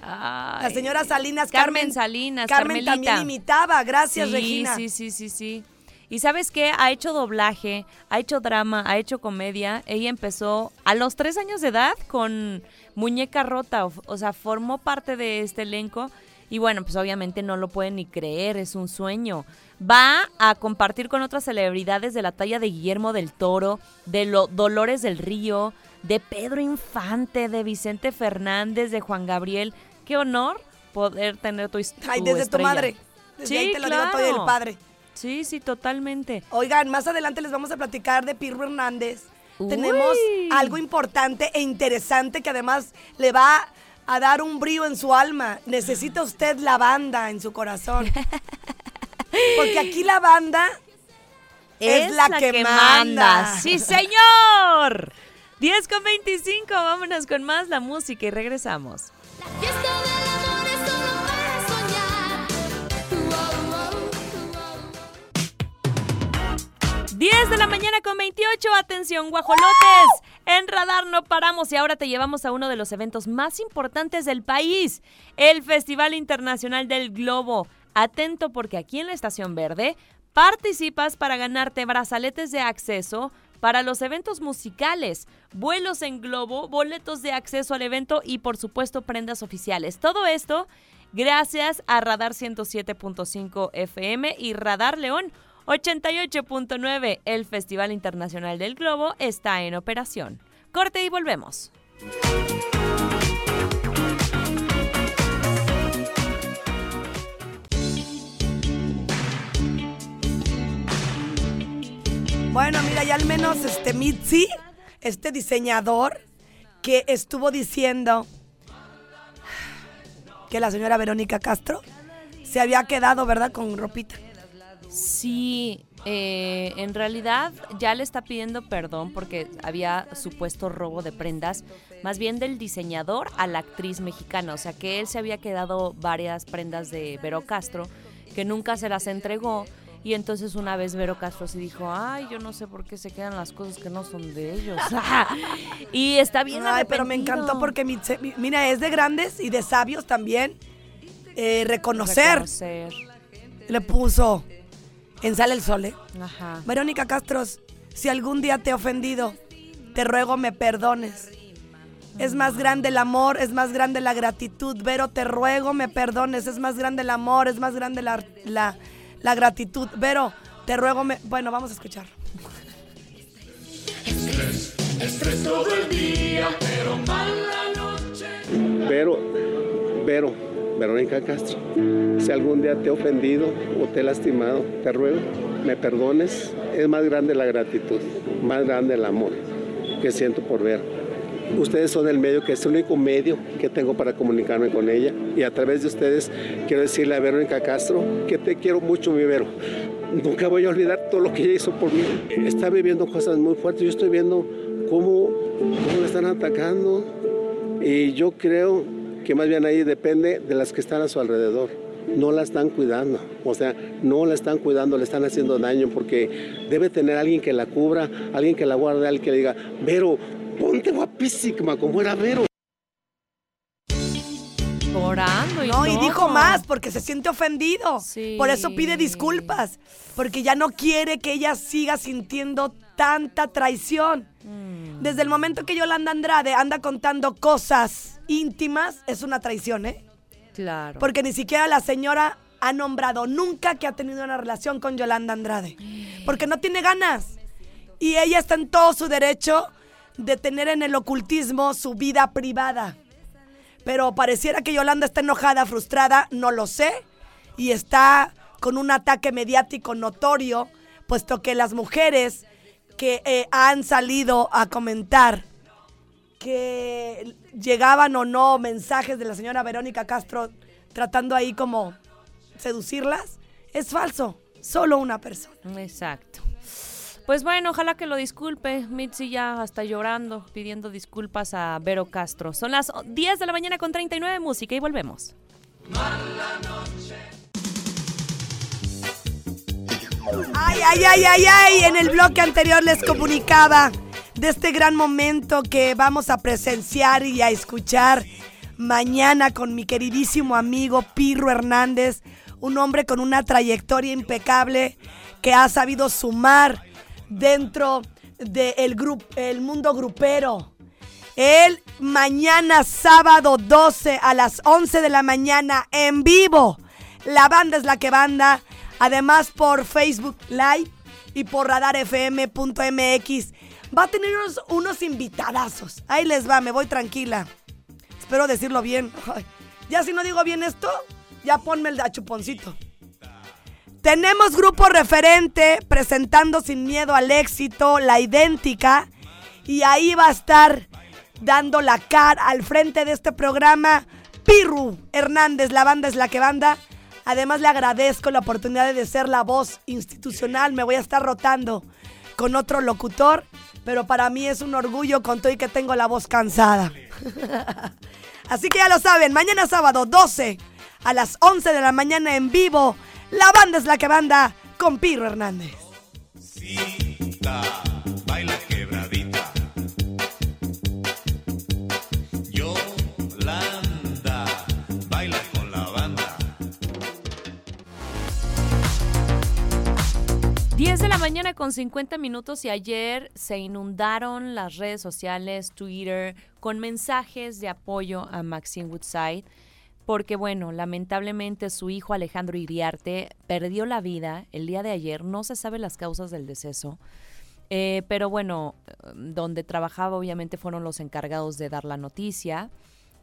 [SPEAKER 3] La señora Salinas,
[SPEAKER 2] Carmen
[SPEAKER 3] Carmen.
[SPEAKER 2] Salinas,
[SPEAKER 3] Carmen
[SPEAKER 2] Carmelita.
[SPEAKER 3] también imitaba. Gracias,
[SPEAKER 2] sí,
[SPEAKER 3] Regina.
[SPEAKER 2] Sí, sí, sí, sí. Y sabes qué? Ha hecho doblaje, ha hecho drama, ha hecho comedia. Ella empezó a los tres años de edad con Muñeca Rota, o, o sea, formó parte de este elenco. Y bueno, pues obviamente no lo pueden ni creer, es un sueño. Va a compartir con otras celebridades de la talla de Guillermo del Toro, de lo, Dolores del Río, de Pedro Infante, de Vicente Fernández, de Juan Gabriel. Qué honor poder tener tu, his-
[SPEAKER 3] Ay, desde tu madre. Desde
[SPEAKER 2] sí,
[SPEAKER 3] ahí te lo
[SPEAKER 2] claro.
[SPEAKER 3] digo todo y el padre.
[SPEAKER 2] Sí, sí, totalmente.
[SPEAKER 3] Oigan, más adelante les vamos a platicar de Pirro Hernández. Tenemos algo importante e interesante que además le va a dar un brillo en su alma. Necesita usted la banda en su corazón. Porque aquí la banda es, la, que, manda.
[SPEAKER 2] Sí, señor. 10 con 25, vámonos con más la música y regresamos.
[SPEAKER 11] Fiesta
[SPEAKER 2] 10 de la mañana con 28, atención guajolotes. En Radar no paramos y ahora te llevamos a uno de los eventos más importantes del país, el Festival Internacional del Globo. Atento porque aquí en la Estación Verde participas para ganarte brazaletes de acceso para los eventos musicales, vuelos en globo, boletos de acceso al evento y por supuesto prendas oficiales. Todo esto gracias a Radar 107.5 FM y Radar León 88.9. El Festival Internacional del Globo está en operación. Corte y volvemos.
[SPEAKER 3] Bueno, mira, ya al menos este Mitzi, este diseñador que estuvo diciendo que la señora Verónica Castro se había quedado, ¿verdad?, con ropita.
[SPEAKER 2] Sí, eh, en realidad ya le está pidiendo perdón porque había supuesto robo de prendas, más bien del diseñador a la actriz mexicana. O sea que él se había quedado varias prendas de Vero Castro que nunca se las entregó. Y entonces una vez Vero Castro se dijo, ay, yo no sé por qué se quedan las cosas que no son de ellos. y está bien
[SPEAKER 3] Ay, pero me encantó porque, mi- mira, es de grandes y de sabios también eh, reconocer.
[SPEAKER 2] Reconocer.
[SPEAKER 3] Le puso en Sale el Sol, ¿eh?
[SPEAKER 2] Ajá.
[SPEAKER 3] Verónica Castros, si algún día te he ofendido, te ruego me perdones. Es más grande el amor, es más grande la gratitud. Vero, te ruego me perdones. Es más grande el amor, es más grande la, la, la gratitud. Vero, te ruego me... Bueno, vamos a escuchar.
[SPEAKER 12] Estrés todo el día, pero mala noche.
[SPEAKER 13] Vero, Vero, Verónica Castro, si algún día te he ofendido o te he lastimado, te ruego, me perdones. Es más grande la gratitud, más grande el amor que siento por ver. Ustedes son el medio, que es el único medio que tengo para comunicarme con ella. Y a través de ustedes quiero decirle a Verónica Castro que te quiero mucho, mi Vero. Nunca voy a olvidar todo lo que ella hizo por mí. Está viviendo cosas muy fuertes. Yo estoy viendo cómo, cómo están atacando. Y yo creo que más bien ahí depende de las que están a su alrededor. No la están cuidando, o sea, no la están cuidando, le están haciendo daño porque debe tener alguien que la cubra, alguien que la guarde, alguien que le diga, Vero, ponte guapísima como era Vero.
[SPEAKER 2] Orando y
[SPEAKER 3] No, y
[SPEAKER 2] todo.
[SPEAKER 3] dijo más porque se siente ofendido.
[SPEAKER 2] Sí.
[SPEAKER 3] Por eso pide disculpas. Porque ya no quiere que ella siga sintiendo tanta traición.
[SPEAKER 2] Mm.
[SPEAKER 3] Desde el momento que Yolanda Andrade anda contando cosas íntimas, es una traición, ¿eh?
[SPEAKER 2] Claro.
[SPEAKER 3] Porque ni siquiera la señora ha nombrado nunca que ha tenido una relación con Yolanda Andrade. Porque no tiene ganas. Y ella está en todo su derecho de tener en el ocultismo su vida privada. Pero pareciera que Yolanda está enojada, frustrada, no lo sé. Y está con un ataque mediático notorio, puesto que las mujeres que eh, han salido a comentar que llegaban o no mensajes de la señora Verónica Castro tratando ahí como seducirlas, es falso. Solo una persona.
[SPEAKER 2] Exacto. Pues bueno, ojalá que lo disculpe. Mitzi ya hasta llorando, pidiendo disculpas a Vero Castro. Son las 10 de la mañana con 39 música y volvemos.
[SPEAKER 3] Ay, ay, ay, ay, ay. En el bloque anterior les comunicaba de este gran momento que vamos a presenciar y a escuchar mañana con mi queridísimo amigo Pirro Hernández, un hombre con una trayectoria impecable que ha sabido sumar dentro del grupo, el mundo grupero. Él mañana sábado 12 a las 11 de la mañana en vivo. La banda es la que banda. Además por Facebook Live y por radarfm.mx. Va a tener unos, unos invitadazos. Ahí les va, me voy tranquila. Espero decirlo bien. Ya si no digo bien esto, ya ponme el de chuponcito. Tenemos grupo referente presentando sin miedo al éxito, la idéntica. Y ahí va a estar dando la cara al frente de este programa Pirru Hernández, la banda es la que banda. Además le agradezco la oportunidad de ser la voz institucional. Me voy a estar rotando con otro locutor, pero para mí es un orgullo con todo y que tengo la voz cansada. Así que ya lo saben, mañana sábado 12 a las 11 de la mañana en vivo, la banda es la que banda con Pirro Hernández.
[SPEAKER 12] baila
[SPEAKER 2] 10 de la mañana con 50 minutos y ayer se inundaron las redes sociales, Twitter, con mensajes de apoyo a Maxine Woodside, porque bueno, lamentablemente su hijo Alejandro Iriarte perdió la vida el día de ayer, no se sabe las causas del deceso, eh, pero bueno, donde trabajaba obviamente fueron los encargados de dar la noticia,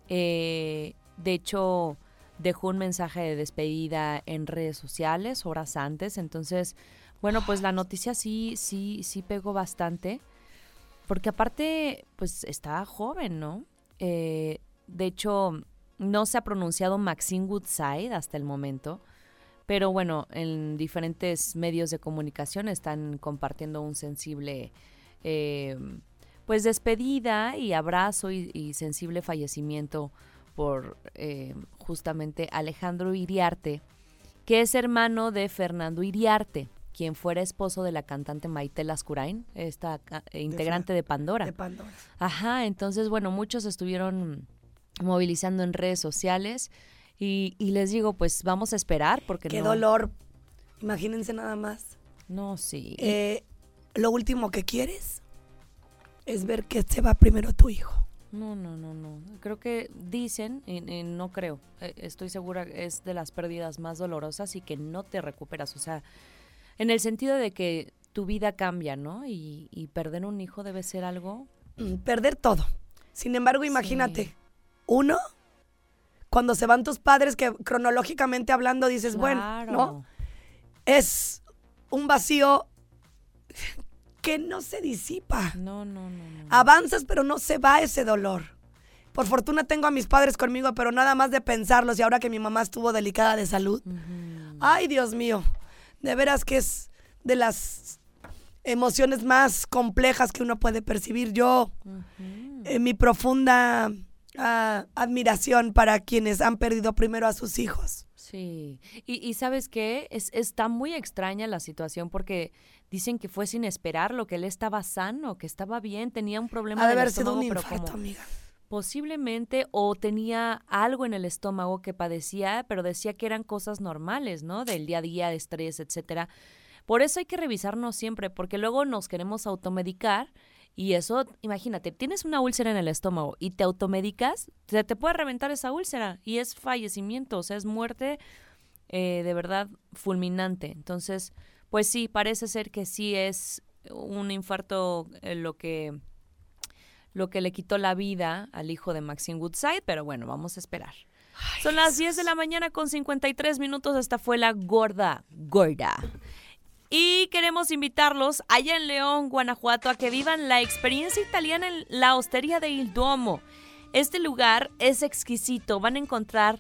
[SPEAKER 2] Eh, de hecho dejó un mensaje de despedida en redes sociales horas antes, entonces... Bueno, pues la noticia sí, sí, sí pegó bastante. Porque aparte, pues estaba joven, ¿no? Eh, de hecho, no se ha pronunciado Maxine Woodside hasta el momento. Pero bueno, en diferentes medios de comunicación están compartiendo un sensible, eh, pues despedida y abrazo y, y sensible fallecimiento por eh, justamente Alejandro Iriarte, que es hermano de Fernando Iriarte quien fuera esposo de la cantante Maite Lascurain, esta eh, integrante de Pandora.
[SPEAKER 3] De Pandora.
[SPEAKER 2] Ajá, entonces, bueno, muchos estuvieron movilizando en redes sociales y, y les digo, pues vamos a esperar porque
[SPEAKER 3] Qué
[SPEAKER 2] no...
[SPEAKER 3] dolor. Imagínense nada más.
[SPEAKER 2] No, sí.
[SPEAKER 3] Eh, lo último que quieres es ver que se va primero tu hijo.
[SPEAKER 2] No, no, no, no. Creo que dicen, y, y no creo, eh, estoy segura, es de las pérdidas más dolorosas y que no te recuperas. O sea, en el sentido de que tu vida cambia, ¿no? Y, y perder un hijo debe ser algo...
[SPEAKER 3] Perder todo. Sin embargo, imagínate, uno, cuando se van tus padres, que cronológicamente hablando dices, bueno, ¿no? Es un vacío que no se disipa.
[SPEAKER 2] No, no, no. no.
[SPEAKER 3] Avanzas, pero no se va ese dolor. Por fortuna tengo a mis padres conmigo, pero nada más de pensarlos y ahora que mi mamá estuvo delicada de salud. Ay, Dios mío. De veras que es de las emociones más complejas que uno puede percibir. Yo, eh, mi profunda ah, admiración para quienes han perdido primero a sus hijos.
[SPEAKER 2] Sí, y, y ¿sabes qué? Es, está muy extraña la situación porque dicen que fue sin esperarlo, que él estaba sano, que estaba bien, tenía un problema
[SPEAKER 3] Ha de haber sido un infarto,
[SPEAKER 2] como
[SPEAKER 3] amiga.
[SPEAKER 2] Posiblemente, o tenía algo en el estómago que padecía, pero decía que eran cosas normales, ¿no? Del día a día, estrés, etcétera. Por eso hay que revisarnos siempre, porque luego nos queremos automedicar y eso, imagínate, tienes una úlcera en el estómago y te automedicas, se te puede reventar esa úlcera y es fallecimiento, o sea, es muerte eh, de verdad fulminante. Entonces, pues sí, parece ser que sí es un infarto eh, lo que lo que le quitó la vida al hijo de Maxine Woodside, pero bueno, vamos a esperar. Son las 10 de la mañana con 53 minutos. Esta fue la gorda, gorda. Y queremos invitarlos allá en León, Guanajuato, a que vivan la experiencia italiana en la Hostería de Il Duomo. Este lugar es exquisito. Van a encontrar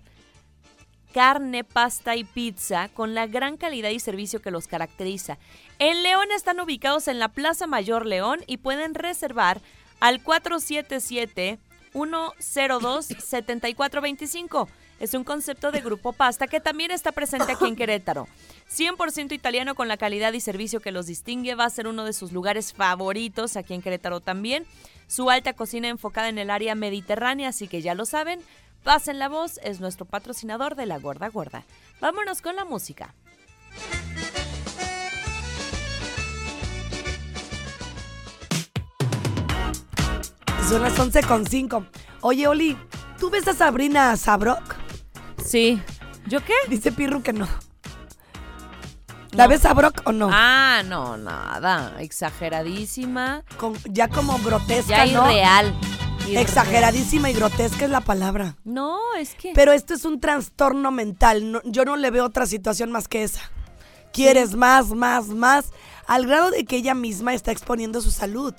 [SPEAKER 2] carne, pasta y pizza con la gran calidad y servicio que los caracteriza. En León están ubicados en la Plaza Mayor León y pueden reservar al 477-102-7425. Es un concepto de Grupo Pasta que también está presente aquí en Querétaro. 100% italiano con la calidad y servicio que los distingue. Va a ser uno de sus lugares favoritos aquí en Querétaro también. Su alta cocina enfocada en el área mediterránea, así que ya lo saben. Pasen la voz, es nuestro patrocinador de la Gorda Gorda. Vámonos con la música.
[SPEAKER 3] Son las 11 con 5. Oye, Oli, ¿tú ves a Sabrina Sabrok?
[SPEAKER 2] Sí. ¿Yo qué?
[SPEAKER 3] Dice Pirru que no. ¿La ves Sabrok o no?
[SPEAKER 2] Ah, no, nada. Exageradísima.
[SPEAKER 3] Con, ya como
[SPEAKER 2] Ya
[SPEAKER 3] grotesca, ¿no?
[SPEAKER 2] irreal.
[SPEAKER 3] Exageradísima y grotesca es la palabra.
[SPEAKER 2] No, es que.
[SPEAKER 3] Pero esto es un trastorno mental. no- yo no le veo otra situación más que esa. Quieres más, más, más, al grado de que ella misma está exponiendo su salud.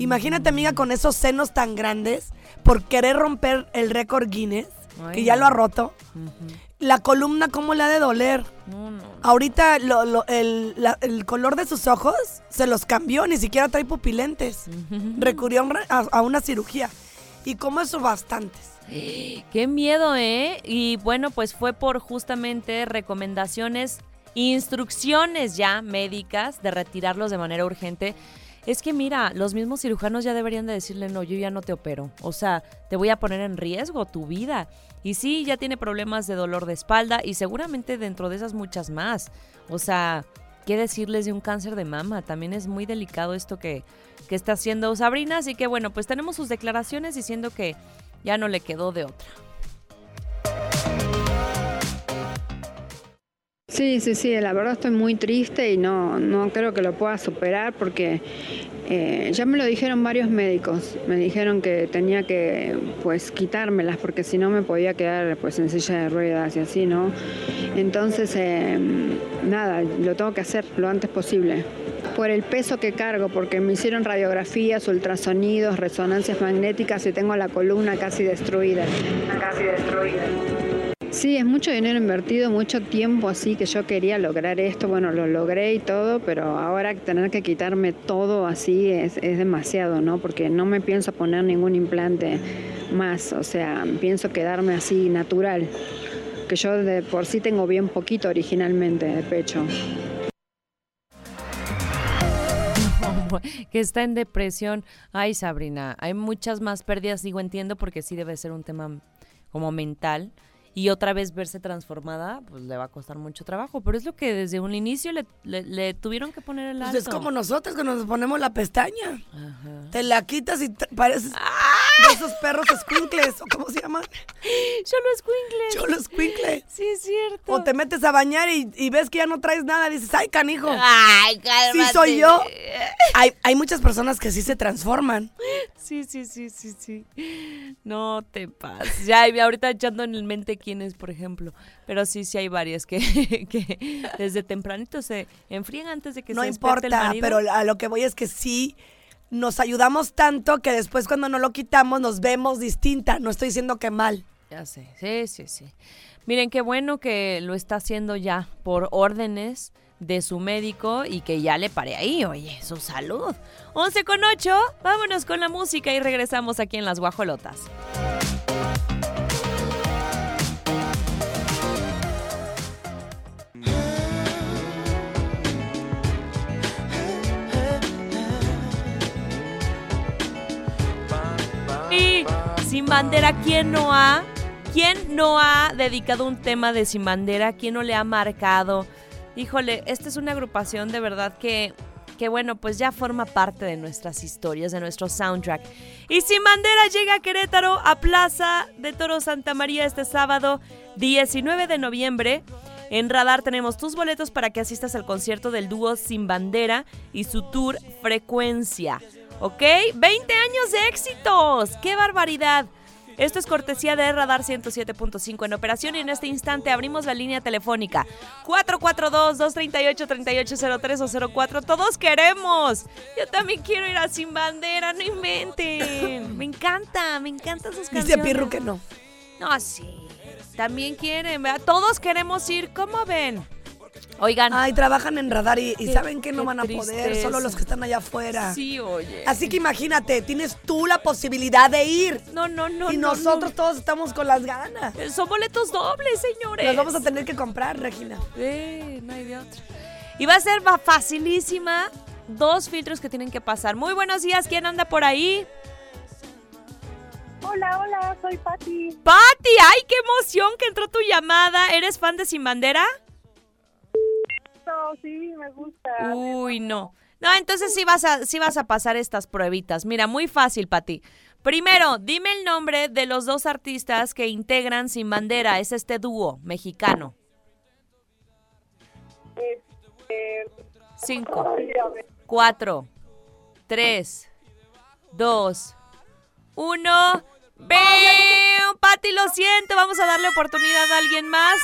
[SPEAKER 3] Imagínate, amiga, con esos senos tan grandes, por querer romper el récord Guinness,
[SPEAKER 2] Ay,
[SPEAKER 3] que ya
[SPEAKER 2] no.
[SPEAKER 3] lo ha roto. La columna, ¿cómo le ha de doler?
[SPEAKER 2] No, no.
[SPEAKER 3] Ahorita lo- lo- el, la- el color de sus ojos se los cambió, ni siquiera trae pupilentes. Recurrió a, a una cirugía. ¿Y cómo eso bastantes?
[SPEAKER 2] Qué miedo, ¿eh? Y bueno, pues fue por justamente recomendaciones, instrucciones ya médicas de retirarlos de manera urgente. Es que mira, los mismos cirujanos ya deberían de decirle, no, yo ya no te opero. O sea, te voy a poner en riesgo tu vida. Y sí, ya tiene problemas de dolor de espalda y seguramente dentro de esas muchas más. O sea, ¿qué decirles de un cáncer de mama? También es muy delicado esto que, que está haciendo Sabrina. Así que bueno, pues tenemos sus declaraciones diciendo que ya no le quedó de otra.
[SPEAKER 14] Sí, sí, sí, la verdad estoy muy triste y no, no creo que lo pueda superar porque eh, ya me lo dijeron varios médicos. Me dijeron que tenía que pues quitármelas porque si no me podía quedar pues en silla de ruedas y así, ¿no? Entonces, eh, nada, lo tengo que hacer lo antes posible. Por el peso que cargo, porque me hicieron radiografías, ultrasonidos, resonancias magnéticas y tengo la columna casi destruida. Casi destruida. Sí, es mucho dinero invertido, mucho tiempo así que yo quería lograr esto. Bueno, lo logré y todo, pero ahora tener que quitarme todo así es, es demasiado, ¿no? Porque no me pienso poner ningún implante más, o sea, pienso quedarme así natural. Que yo de por sí tengo bien poquito originalmente de pecho.
[SPEAKER 2] que está en depresión. Ay, Sabrina, hay muchas más pérdidas, digo, entiendo, porque sí debe ser un tema como mental. Y otra vez verse transformada, pues le va a costar mucho trabajo. Pero es lo que desde un inicio le, le- le tuvieron que poner el
[SPEAKER 3] Pues
[SPEAKER 2] alto.
[SPEAKER 3] es como nosotros que nos ponemos la pestaña.
[SPEAKER 2] Ajá.
[SPEAKER 3] Te la quitas y pareces de esos perros squinkles, o cómo se llaman.
[SPEAKER 2] Cholo escuincle.
[SPEAKER 3] Cholo escuincle.
[SPEAKER 2] Sí, es cierto.
[SPEAKER 3] O te metes a bañar y, y ves que ya no traes nada. Dices, ay, canijo.
[SPEAKER 2] Ay,
[SPEAKER 3] Sí
[SPEAKER 2] cálmate.
[SPEAKER 3] soy yo. Hay, hay muchas personas que sí se transforman.
[SPEAKER 2] Sí, sí, sí, sí, sí. No te pases. Ya, ahorita echando en el mente quién es, por ejemplo. Pero sí, sí hay varias que, que desde tempranito se enfrían antes de que
[SPEAKER 3] no
[SPEAKER 2] se el
[SPEAKER 3] importa, pero a lo que voy es que sí nos ayudamos tanto que después cuando no lo quitamos nos vemos distinta. No estoy diciendo que mal.
[SPEAKER 2] Ya sé, sí, sí, sí. Miren, qué bueno que lo está haciendo ya por órdenes de su médico y que ya le pare ahí, oye, su salud. 11 con 8, vámonos con la música y regresamos aquí en Las Guajolotas. Sin bandera, ¿quién no ha? ¿Quién no ha dedicado un tema de sin bandera? ¿Quién no le ha marcado? Híjole, esta es una agrupación de verdad que, que bueno, pues ya forma parte de nuestras historias, de nuestro soundtrack. Y Sin Bandera llega a Querétaro a Plaza de Toro Santa María este sábado 19 de noviembre. En Radar tenemos tus boletos para que asistas al concierto del dúo Sin Bandera y su tour Frecuencia. ¿Ok? 20 años de éxitos. ¡Qué barbaridad! Esto es cortesía de Radar 107.5 en operación y en este instante abrimos la línea telefónica 442-238-3803 o 04. Todos queremos. Yo también quiero ir a Sin Bandera, no inventen. Me encanta, me encantan sus canciones.
[SPEAKER 3] Dice Pirru que no.
[SPEAKER 2] No, sí. También quieren, ¿verdad? Todos queremos ir. ¿Cómo ven? Oigan.
[SPEAKER 3] Ay, trabajan en radar y, y
[SPEAKER 2] Qué-
[SPEAKER 3] saben que no van a poder, solo los que están allá afuera.
[SPEAKER 2] Sí, oye.
[SPEAKER 3] Así que imagínate, tienes tú la posibilidad de ir.
[SPEAKER 2] No, no, no.
[SPEAKER 3] Y
[SPEAKER 2] no,
[SPEAKER 3] nosotros todos estamos con las ganas.
[SPEAKER 2] no. Son boletos dobles, señores.
[SPEAKER 3] Los vamos a tener que comprar, Regina.
[SPEAKER 2] Eh, no hay de otra. Y va a ser facilísima. Dos filtros que tienen que pasar. Muy buenos días. ¿Quién anda por ahí?
[SPEAKER 15] Hola, hola, soy Patti.
[SPEAKER 2] Patti, ay, qué emoción que entró tu llamada. ¿Eres fan de Sin Bandera?
[SPEAKER 15] Sí, me gusta.
[SPEAKER 2] Uy, no. No, entonces sí vas a, sí vas a pasar estas pruebitas. Mira, muy fácil, Pati. Primero, dime el nombre de los dos artistas que integran Sin Bandera. Es este dúo mexicano.
[SPEAKER 15] Este,
[SPEAKER 2] Cinco, cuatro, tres, dos, uno. ¡Bam! Pati, lo siento. Vamos a darle oportunidad a alguien más.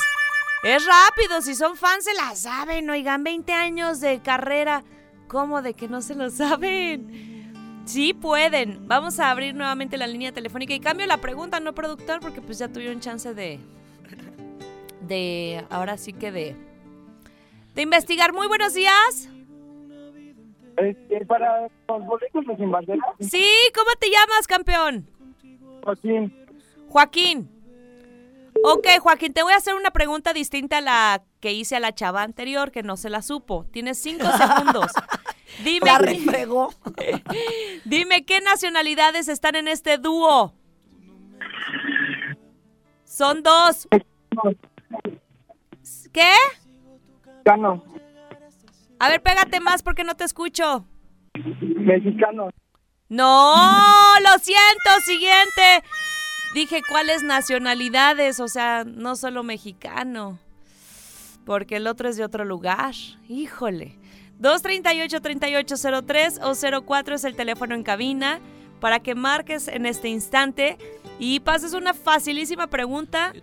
[SPEAKER 2] Es rápido. Si son fans, se la saben. Oigan, 20 años de carrera. ¿Cómo de que no se lo saben? Sí pueden. Vamos a abrir nuevamente la línea telefónica y cambio la pregunta, no productor, porque pues ya tuvieron chance de. De. Ahora sí que de. De investigar. Muy buenos días.
[SPEAKER 15] Este, para los boletos de Sin Bandera.
[SPEAKER 2] Sí, ¿cómo te llamas, campeón?
[SPEAKER 15] Joaquín.
[SPEAKER 2] Joaquín. Ok, Joaquín, te voy a hacer una pregunta distinta a la que hice a la chava anterior, que no se la supo. Tienes cinco segundos. Dime,
[SPEAKER 3] La refregó.
[SPEAKER 2] dime qué nacionalidades están en este dúo. Son dos. ¿Qué?
[SPEAKER 15] Mexicano.
[SPEAKER 2] A ver, pégate más porque no te escucho.
[SPEAKER 15] Mexicano.
[SPEAKER 2] No, lo siento, siguiente. Dije cuáles nacionalidades, o sea, no solo mexicano. Porque el otro es de otro lugar. Híjole. 238-3803 o 04 es el teléfono en cabina para que marques en este instante y pases una facilísima pregunta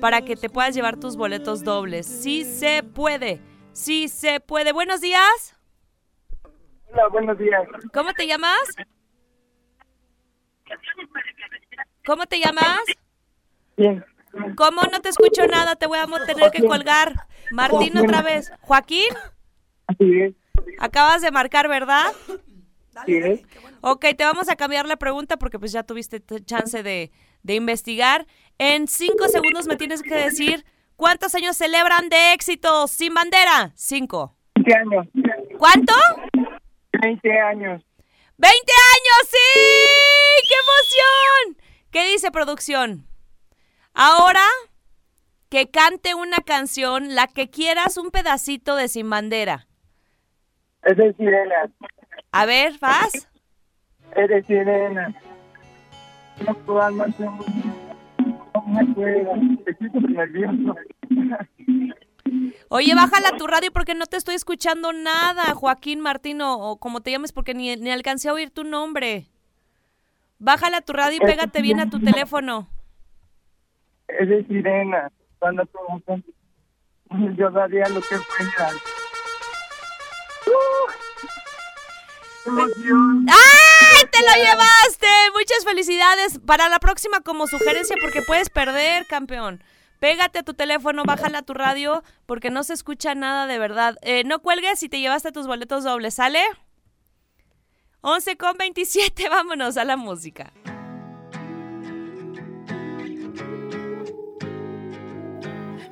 [SPEAKER 2] para que te puedas llevar tus boletos dobles. Sí se puede. Sí se puede. Buenos días.
[SPEAKER 15] Hola, buenos días.
[SPEAKER 2] ¿Cómo te llamas? ¿Cómo te llamas?
[SPEAKER 15] Bien.
[SPEAKER 2] ¿Cómo no te escucho nada? Te voy a tener que colgar. Martín otra vez. ¿Joaquín?
[SPEAKER 15] Es.
[SPEAKER 2] Acabas de marcar, ¿verdad?
[SPEAKER 15] Sí.
[SPEAKER 2] Ok, te vamos a cambiar la pregunta porque pues ya tuviste chance de, de investigar. En cinco segundos me tienes que decir cuántos años celebran de éxito sin bandera. Cinco.
[SPEAKER 15] 20 años.
[SPEAKER 2] ¿Cuánto?
[SPEAKER 15] 20 años.
[SPEAKER 2] ¡20 años! ¡Sí! ¡Qué emoción! ¿Qué dice producción? Ahora que cante una canción, la que quieras, un pedacito de Sin Bandera.
[SPEAKER 15] Es de sirena.
[SPEAKER 2] A ver, ¿vas?
[SPEAKER 15] Es de sirena. No puedo alma, no me puedo. Estoy súper nervioso.
[SPEAKER 2] Oye, bájala tu radio porque no te estoy escuchando nada, Joaquín Martín, o, o como te llames, porque ni, ni alcancé a oír tu nombre. Bájala tu radio y pégate bien a tu teléfono.
[SPEAKER 15] Es de sirena. Cuando tú yo daría lo que fuera. Emoción.
[SPEAKER 2] ¡Ay! ¡Te lo llevaste! Muchas felicidades. Para la próxima como sugerencia porque puedes perder, campeón. Pégate a tu teléfono, bájala a tu radio porque no se escucha nada de verdad. Eh, no cuelgues y te llevaste tus boletos dobles, ¿sale? 11 con 27, vámonos a la música.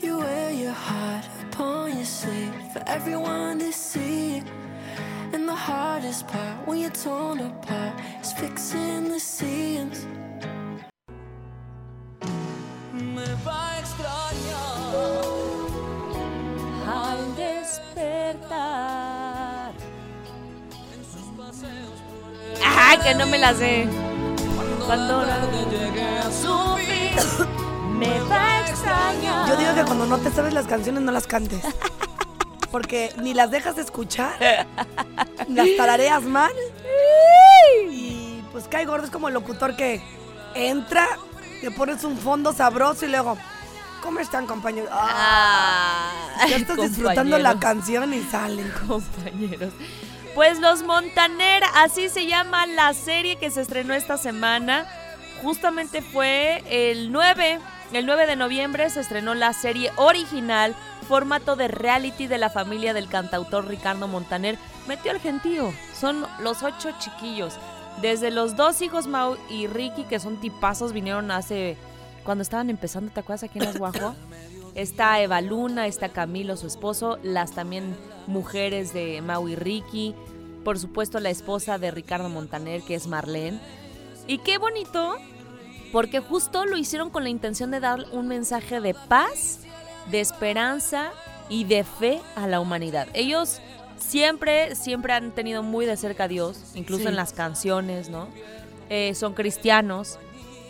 [SPEAKER 5] You wear your heart upon your sleeve for everyone to see. And the hardest part when you're torn apart is fixing the seams.
[SPEAKER 12] Me va a extrañar al despertar.
[SPEAKER 2] Que no me la sé. Cuando la llegue a su fin, me va a extrañar.
[SPEAKER 3] Yo digo que cuando no te sabes las canciones no las cantes. Porque ni las dejas de escuchar, las tarareas mal. Y pues cae gordo, es como el locutor que entra, le pones un fondo sabroso y luego, ¿cómo están compañeros? Ah, ya estás disfrutando la canción y salen.
[SPEAKER 2] compañeros. Pues Los Montaner, así se llama la serie que se estrenó esta semana. Justamente fue el 9, el 9 de noviembre se estrenó la serie original, formato de reality de la familia del cantautor Ricardo Montaner. Metió al gentío, son los ocho chiquillos. Desde los dos hijos Mau y Ricky, que son tipazos, vinieron hace, cuando estaban empezando, ¿te acuerdas aquí en Asguajo? Está Eva Luna, está Camilo, su esposo, las también mujeres de Mau y Ricky, por supuesto la esposa de Ricardo Montaner, que es Marlene. Y qué bonito, porque justo lo hicieron con la intención de dar un mensaje de paz, de esperanza y de fe a la humanidad. Ellos siempre, siempre han tenido muy de cerca a Dios, incluso
[SPEAKER 3] Sí.
[SPEAKER 2] en las canciones, ¿no? Eh, son cristianos.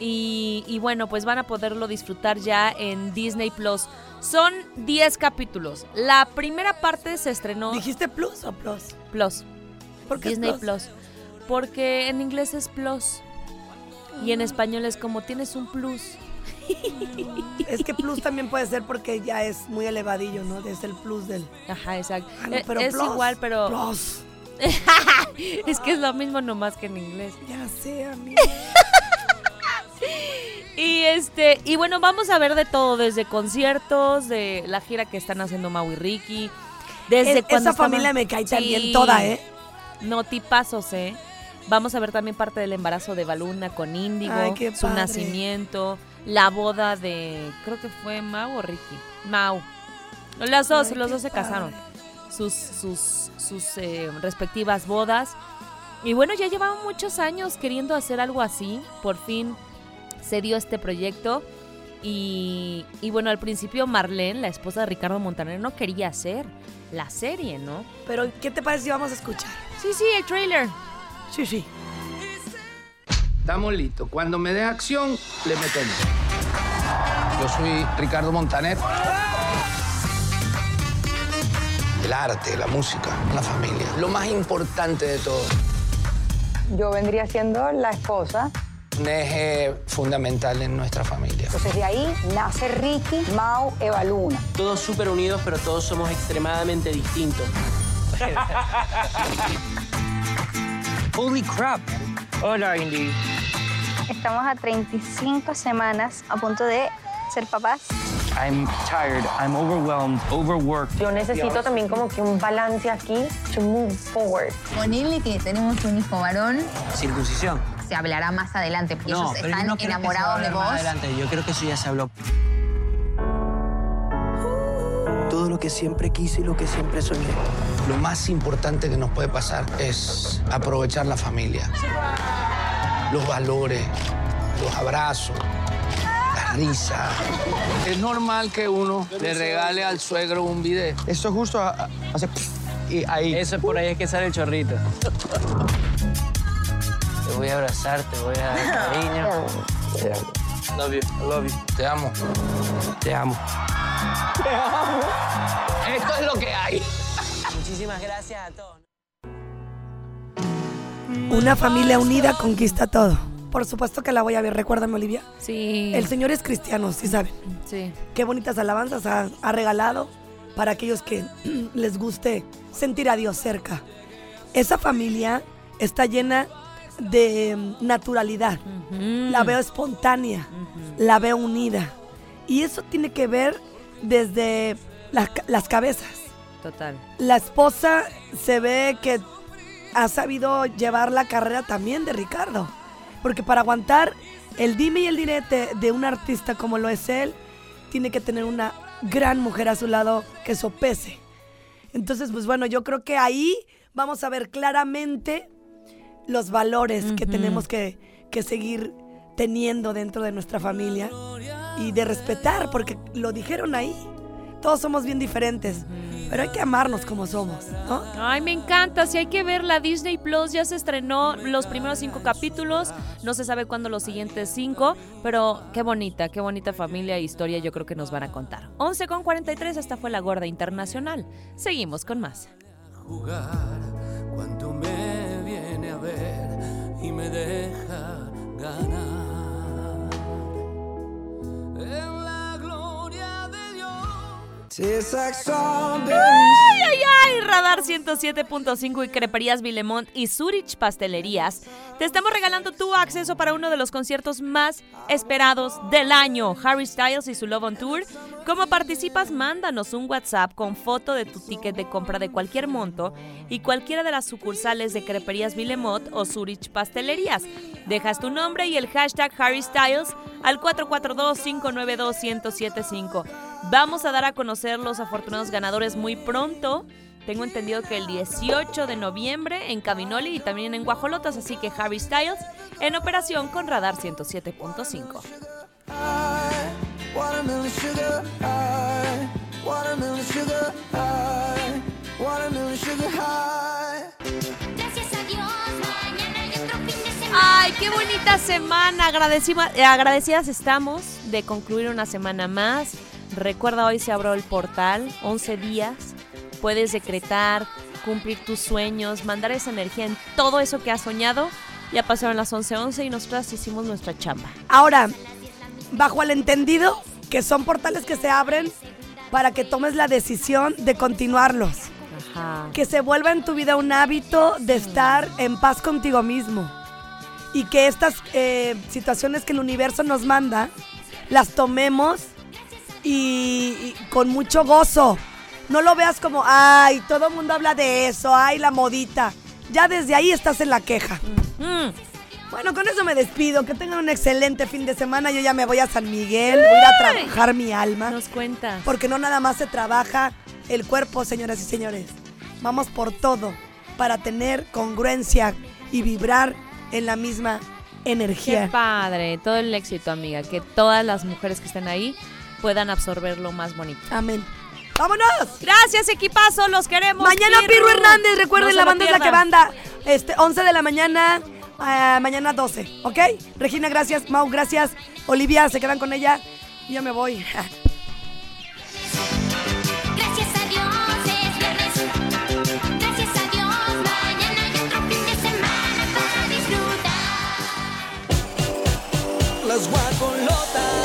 [SPEAKER 2] Y, y bueno, pues van a poderlo disfrutar ya en Disney Plus. Son 10 capítulos. La primera parte se estrenó.
[SPEAKER 3] ¿Dijiste Plus o Plus?
[SPEAKER 2] Plus.
[SPEAKER 3] ¿Por qué es
[SPEAKER 2] Disney
[SPEAKER 3] Plus?
[SPEAKER 2] Plus? Porque en inglés es Plus. Y en español es como tienes un plus.
[SPEAKER 3] Es que Plus también puede ser porque ya es muy elevadillo, ¿no? Es el Plus del...
[SPEAKER 2] Ajá, exacto.
[SPEAKER 3] Ah, no,
[SPEAKER 2] Eh,
[SPEAKER 3] pero
[SPEAKER 2] es
[SPEAKER 3] Plus,
[SPEAKER 2] igual, pero.
[SPEAKER 3] Plus.
[SPEAKER 2] es que es lo mismo nomás que en inglés.
[SPEAKER 3] Ya sé, amiga.
[SPEAKER 2] Y este, y bueno, vamos a ver de todo, desde conciertos, de la gira que están haciendo Mau y Ricky, desde
[SPEAKER 3] Es-
[SPEAKER 2] cuando
[SPEAKER 3] esa familia me cae también toda, ¿eh?
[SPEAKER 2] No tipazos, ¿eh? Vamos a ver también parte del embarazo de Baluna con Índigo, su
[SPEAKER 3] padre.
[SPEAKER 2] nacimiento, la boda de, creo que fue Mau o Ricky. Mau. Las dos,
[SPEAKER 3] Ay,
[SPEAKER 2] los dos se
[SPEAKER 3] padre.
[SPEAKER 2] casaron. Sus, sus, sus eh, respectivas bodas. Y bueno, ya llevaban muchos años queriendo hacer algo así. Por fin se dio este proyecto. Y, y bueno, al principio Marlene, la esposa de Ricardo Montaner, no quería hacer la serie, ¿no?
[SPEAKER 3] Pero, ¿qué te parece si vamos a escuchar?
[SPEAKER 2] Sí, sí, el trailer.
[SPEAKER 3] Sí, sí.
[SPEAKER 16] Estamos listos. Cuando me dé acción, le metemos. Yo soy Ricardo Montaner. El arte, la música, la familia. Lo más importante de todo.
[SPEAKER 17] Yo vendría siendo la esposa.
[SPEAKER 16] Un eje fundamental en nuestra familia.
[SPEAKER 17] Entonces de ahí nace Ricky, Mau, Eva Luna.
[SPEAKER 18] Todos súper unidos, pero todos somos extremadamente distintos.
[SPEAKER 19] Holy crap. Hola, Indy.
[SPEAKER 20] Estamos a 35 semanas a punto de ser papás.
[SPEAKER 19] I'm tired. I'm overwhelmed, overworked.
[SPEAKER 17] Yo necesito también como que un balance aquí to move forward.
[SPEAKER 21] Ponele que tenemos un hijo varón,
[SPEAKER 19] Circuncisión.
[SPEAKER 21] Se hablará más adelante porque
[SPEAKER 19] No,
[SPEAKER 21] ellos
[SPEAKER 19] pero yo
[SPEAKER 21] están
[SPEAKER 19] no creo que se
[SPEAKER 21] enamorados
[SPEAKER 19] va a
[SPEAKER 21] de
[SPEAKER 19] más
[SPEAKER 21] vos.
[SPEAKER 19] adelante. Yo creo que eso ya se habló.
[SPEAKER 16] Todo lo que siempre quise y lo que siempre soñé. Lo más importante que nos puede pasar es aprovechar la familia. Los valores, los abrazos, la risa. Es normal que uno le regale al suegro un video.
[SPEAKER 19] Esto justo hace... Y ahí.
[SPEAKER 18] Eso por ahí es que sale el chorrito. Te voy a abrazar, te voy a dar cariño. Love you, I love you.
[SPEAKER 16] Te amo.
[SPEAKER 19] Te amo.
[SPEAKER 16] Esto es lo que hay.
[SPEAKER 18] Muchísimas gracias a todos.
[SPEAKER 3] Una familia unida conquista todo. Por supuesto que la voy a ver, recuérdame, Olivia.
[SPEAKER 2] Sí.
[SPEAKER 3] El Señor es cristiano, sí saben.
[SPEAKER 2] Sí.
[SPEAKER 3] Qué bonitas alabanzas ha, ha regalado para aquellos que les guste sentir a Dios cerca. Esa familia está llena de naturalidad. La veo espontánea, la veo unida. Y eso tiene que ver desde las cabezas.
[SPEAKER 2] Total.
[SPEAKER 3] La esposa se ve que ha sabido llevar la carrera también de Ricardo. Porque para aguantar el dime y el direte de un artista como lo es él, tiene que tener una gran mujer a su lado que sopese. Entonces, pues bueno, yo creo que ahí vamos a ver claramente los valores que tenemos que, que seguir teniendo dentro de nuestra familia y de respetar, porque lo dijeron ahí. Todos somos bien diferentes, Pero hay que amarnos como somos, ¿no?
[SPEAKER 2] Ay, me encanta. Si hay que ver la Disney Plus, ya se estrenó los primeros cinco capítulos. No se sabe cuándo los siguientes cinco, pero qué bonita, qué bonita familia e historia yo creo que nos van a contar. 11 con 43, esta fue la Gorda Internacional. Seguimos con más.
[SPEAKER 12] jugar cuando me me deja ganar.
[SPEAKER 2] ¡Ay, ay, ay! Radar 107.5 y Creperías Vilemont y Zurich Pastelerías. Te estamos regalando tu acceso para uno de los conciertos más esperados del año, Harry Styles y su Love on Tour. ¿Cómo participas? Mándanos un WhatsApp con foto de tu ticket de compra de cualquier monto y cualquiera de las sucursales de Creperías Vilemont o Zurich Pastelerías. Dejas tu nombre y el hashtag Harry Styles al 442-592-1075. Vamos a dar a conocer los afortunados ganadores muy pronto. Tengo entendido que el 18 de noviembre en Caminoli y también en Guajolotas, así que Harry Styles en operación con Radar 107.5.
[SPEAKER 12] Watermelon sugar high. Watermelon sugar high. Watermelon sugar high.
[SPEAKER 11] Gracias a Dios, mañana hay otro fin de semana.
[SPEAKER 2] ¡Ay, qué bonita semana! Agradecima- agradecidas estamos de concluir una semana más. Recuerda, hoy se abrió el portal, 11 días. Puedes decretar, cumplir tus sueños, mandar esa energía en todo eso que has soñado. Ya pasaron las 11:11 y nosotras hicimos nuestra chamba.
[SPEAKER 3] Ahora, bajo el entendido que son portales que se abren para que tomes la decisión de continuarlos.
[SPEAKER 2] Ajá.
[SPEAKER 3] Que se vuelva en tu vida un hábito de estar en paz contigo mismo. Y que estas eh, situaciones que el universo nos manda, las tomemos y, y con mucho gozo. No lo veas como, ay, todo el mundo habla de eso, ay, la modita. Ya desde ahí estás en la queja.
[SPEAKER 2] Mm.
[SPEAKER 3] Bueno, con eso me despido. Que tengan un excelente fin de semana. Yo ya me voy a San Miguel. Voy a trabajar mi alma.
[SPEAKER 2] Nos cuentas.
[SPEAKER 3] Porque no nada más se trabaja el cuerpo, señoras y señores. Vamos por todo para tener congruencia y vibrar en la misma
[SPEAKER 2] Qué
[SPEAKER 3] energía.
[SPEAKER 2] padre, todo el éxito, amiga. Que todas las mujeres que estén ahí puedan absorber lo más bonito.
[SPEAKER 3] Amén. ¡Vámonos!
[SPEAKER 2] Gracias, equipazo, los queremos.
[SPEAKER 3] Mañana. Pirro Hernández, recuerden,
[SPEAKER 2] No
[SPEAKER 3] la banda es la que banda. Este, 11 de la mañana, ah, mañana 12, ¿ok? Regina, gracias. Mau, gracias. Olivia, se quedan con ella. Y yo me voy.
[SPEAKER 11] Gracias a Dios es viernes. Gracias a Dios mañana hay otro fin de semana para disfrutar.
[SPEAKER 12] Las guacolotas.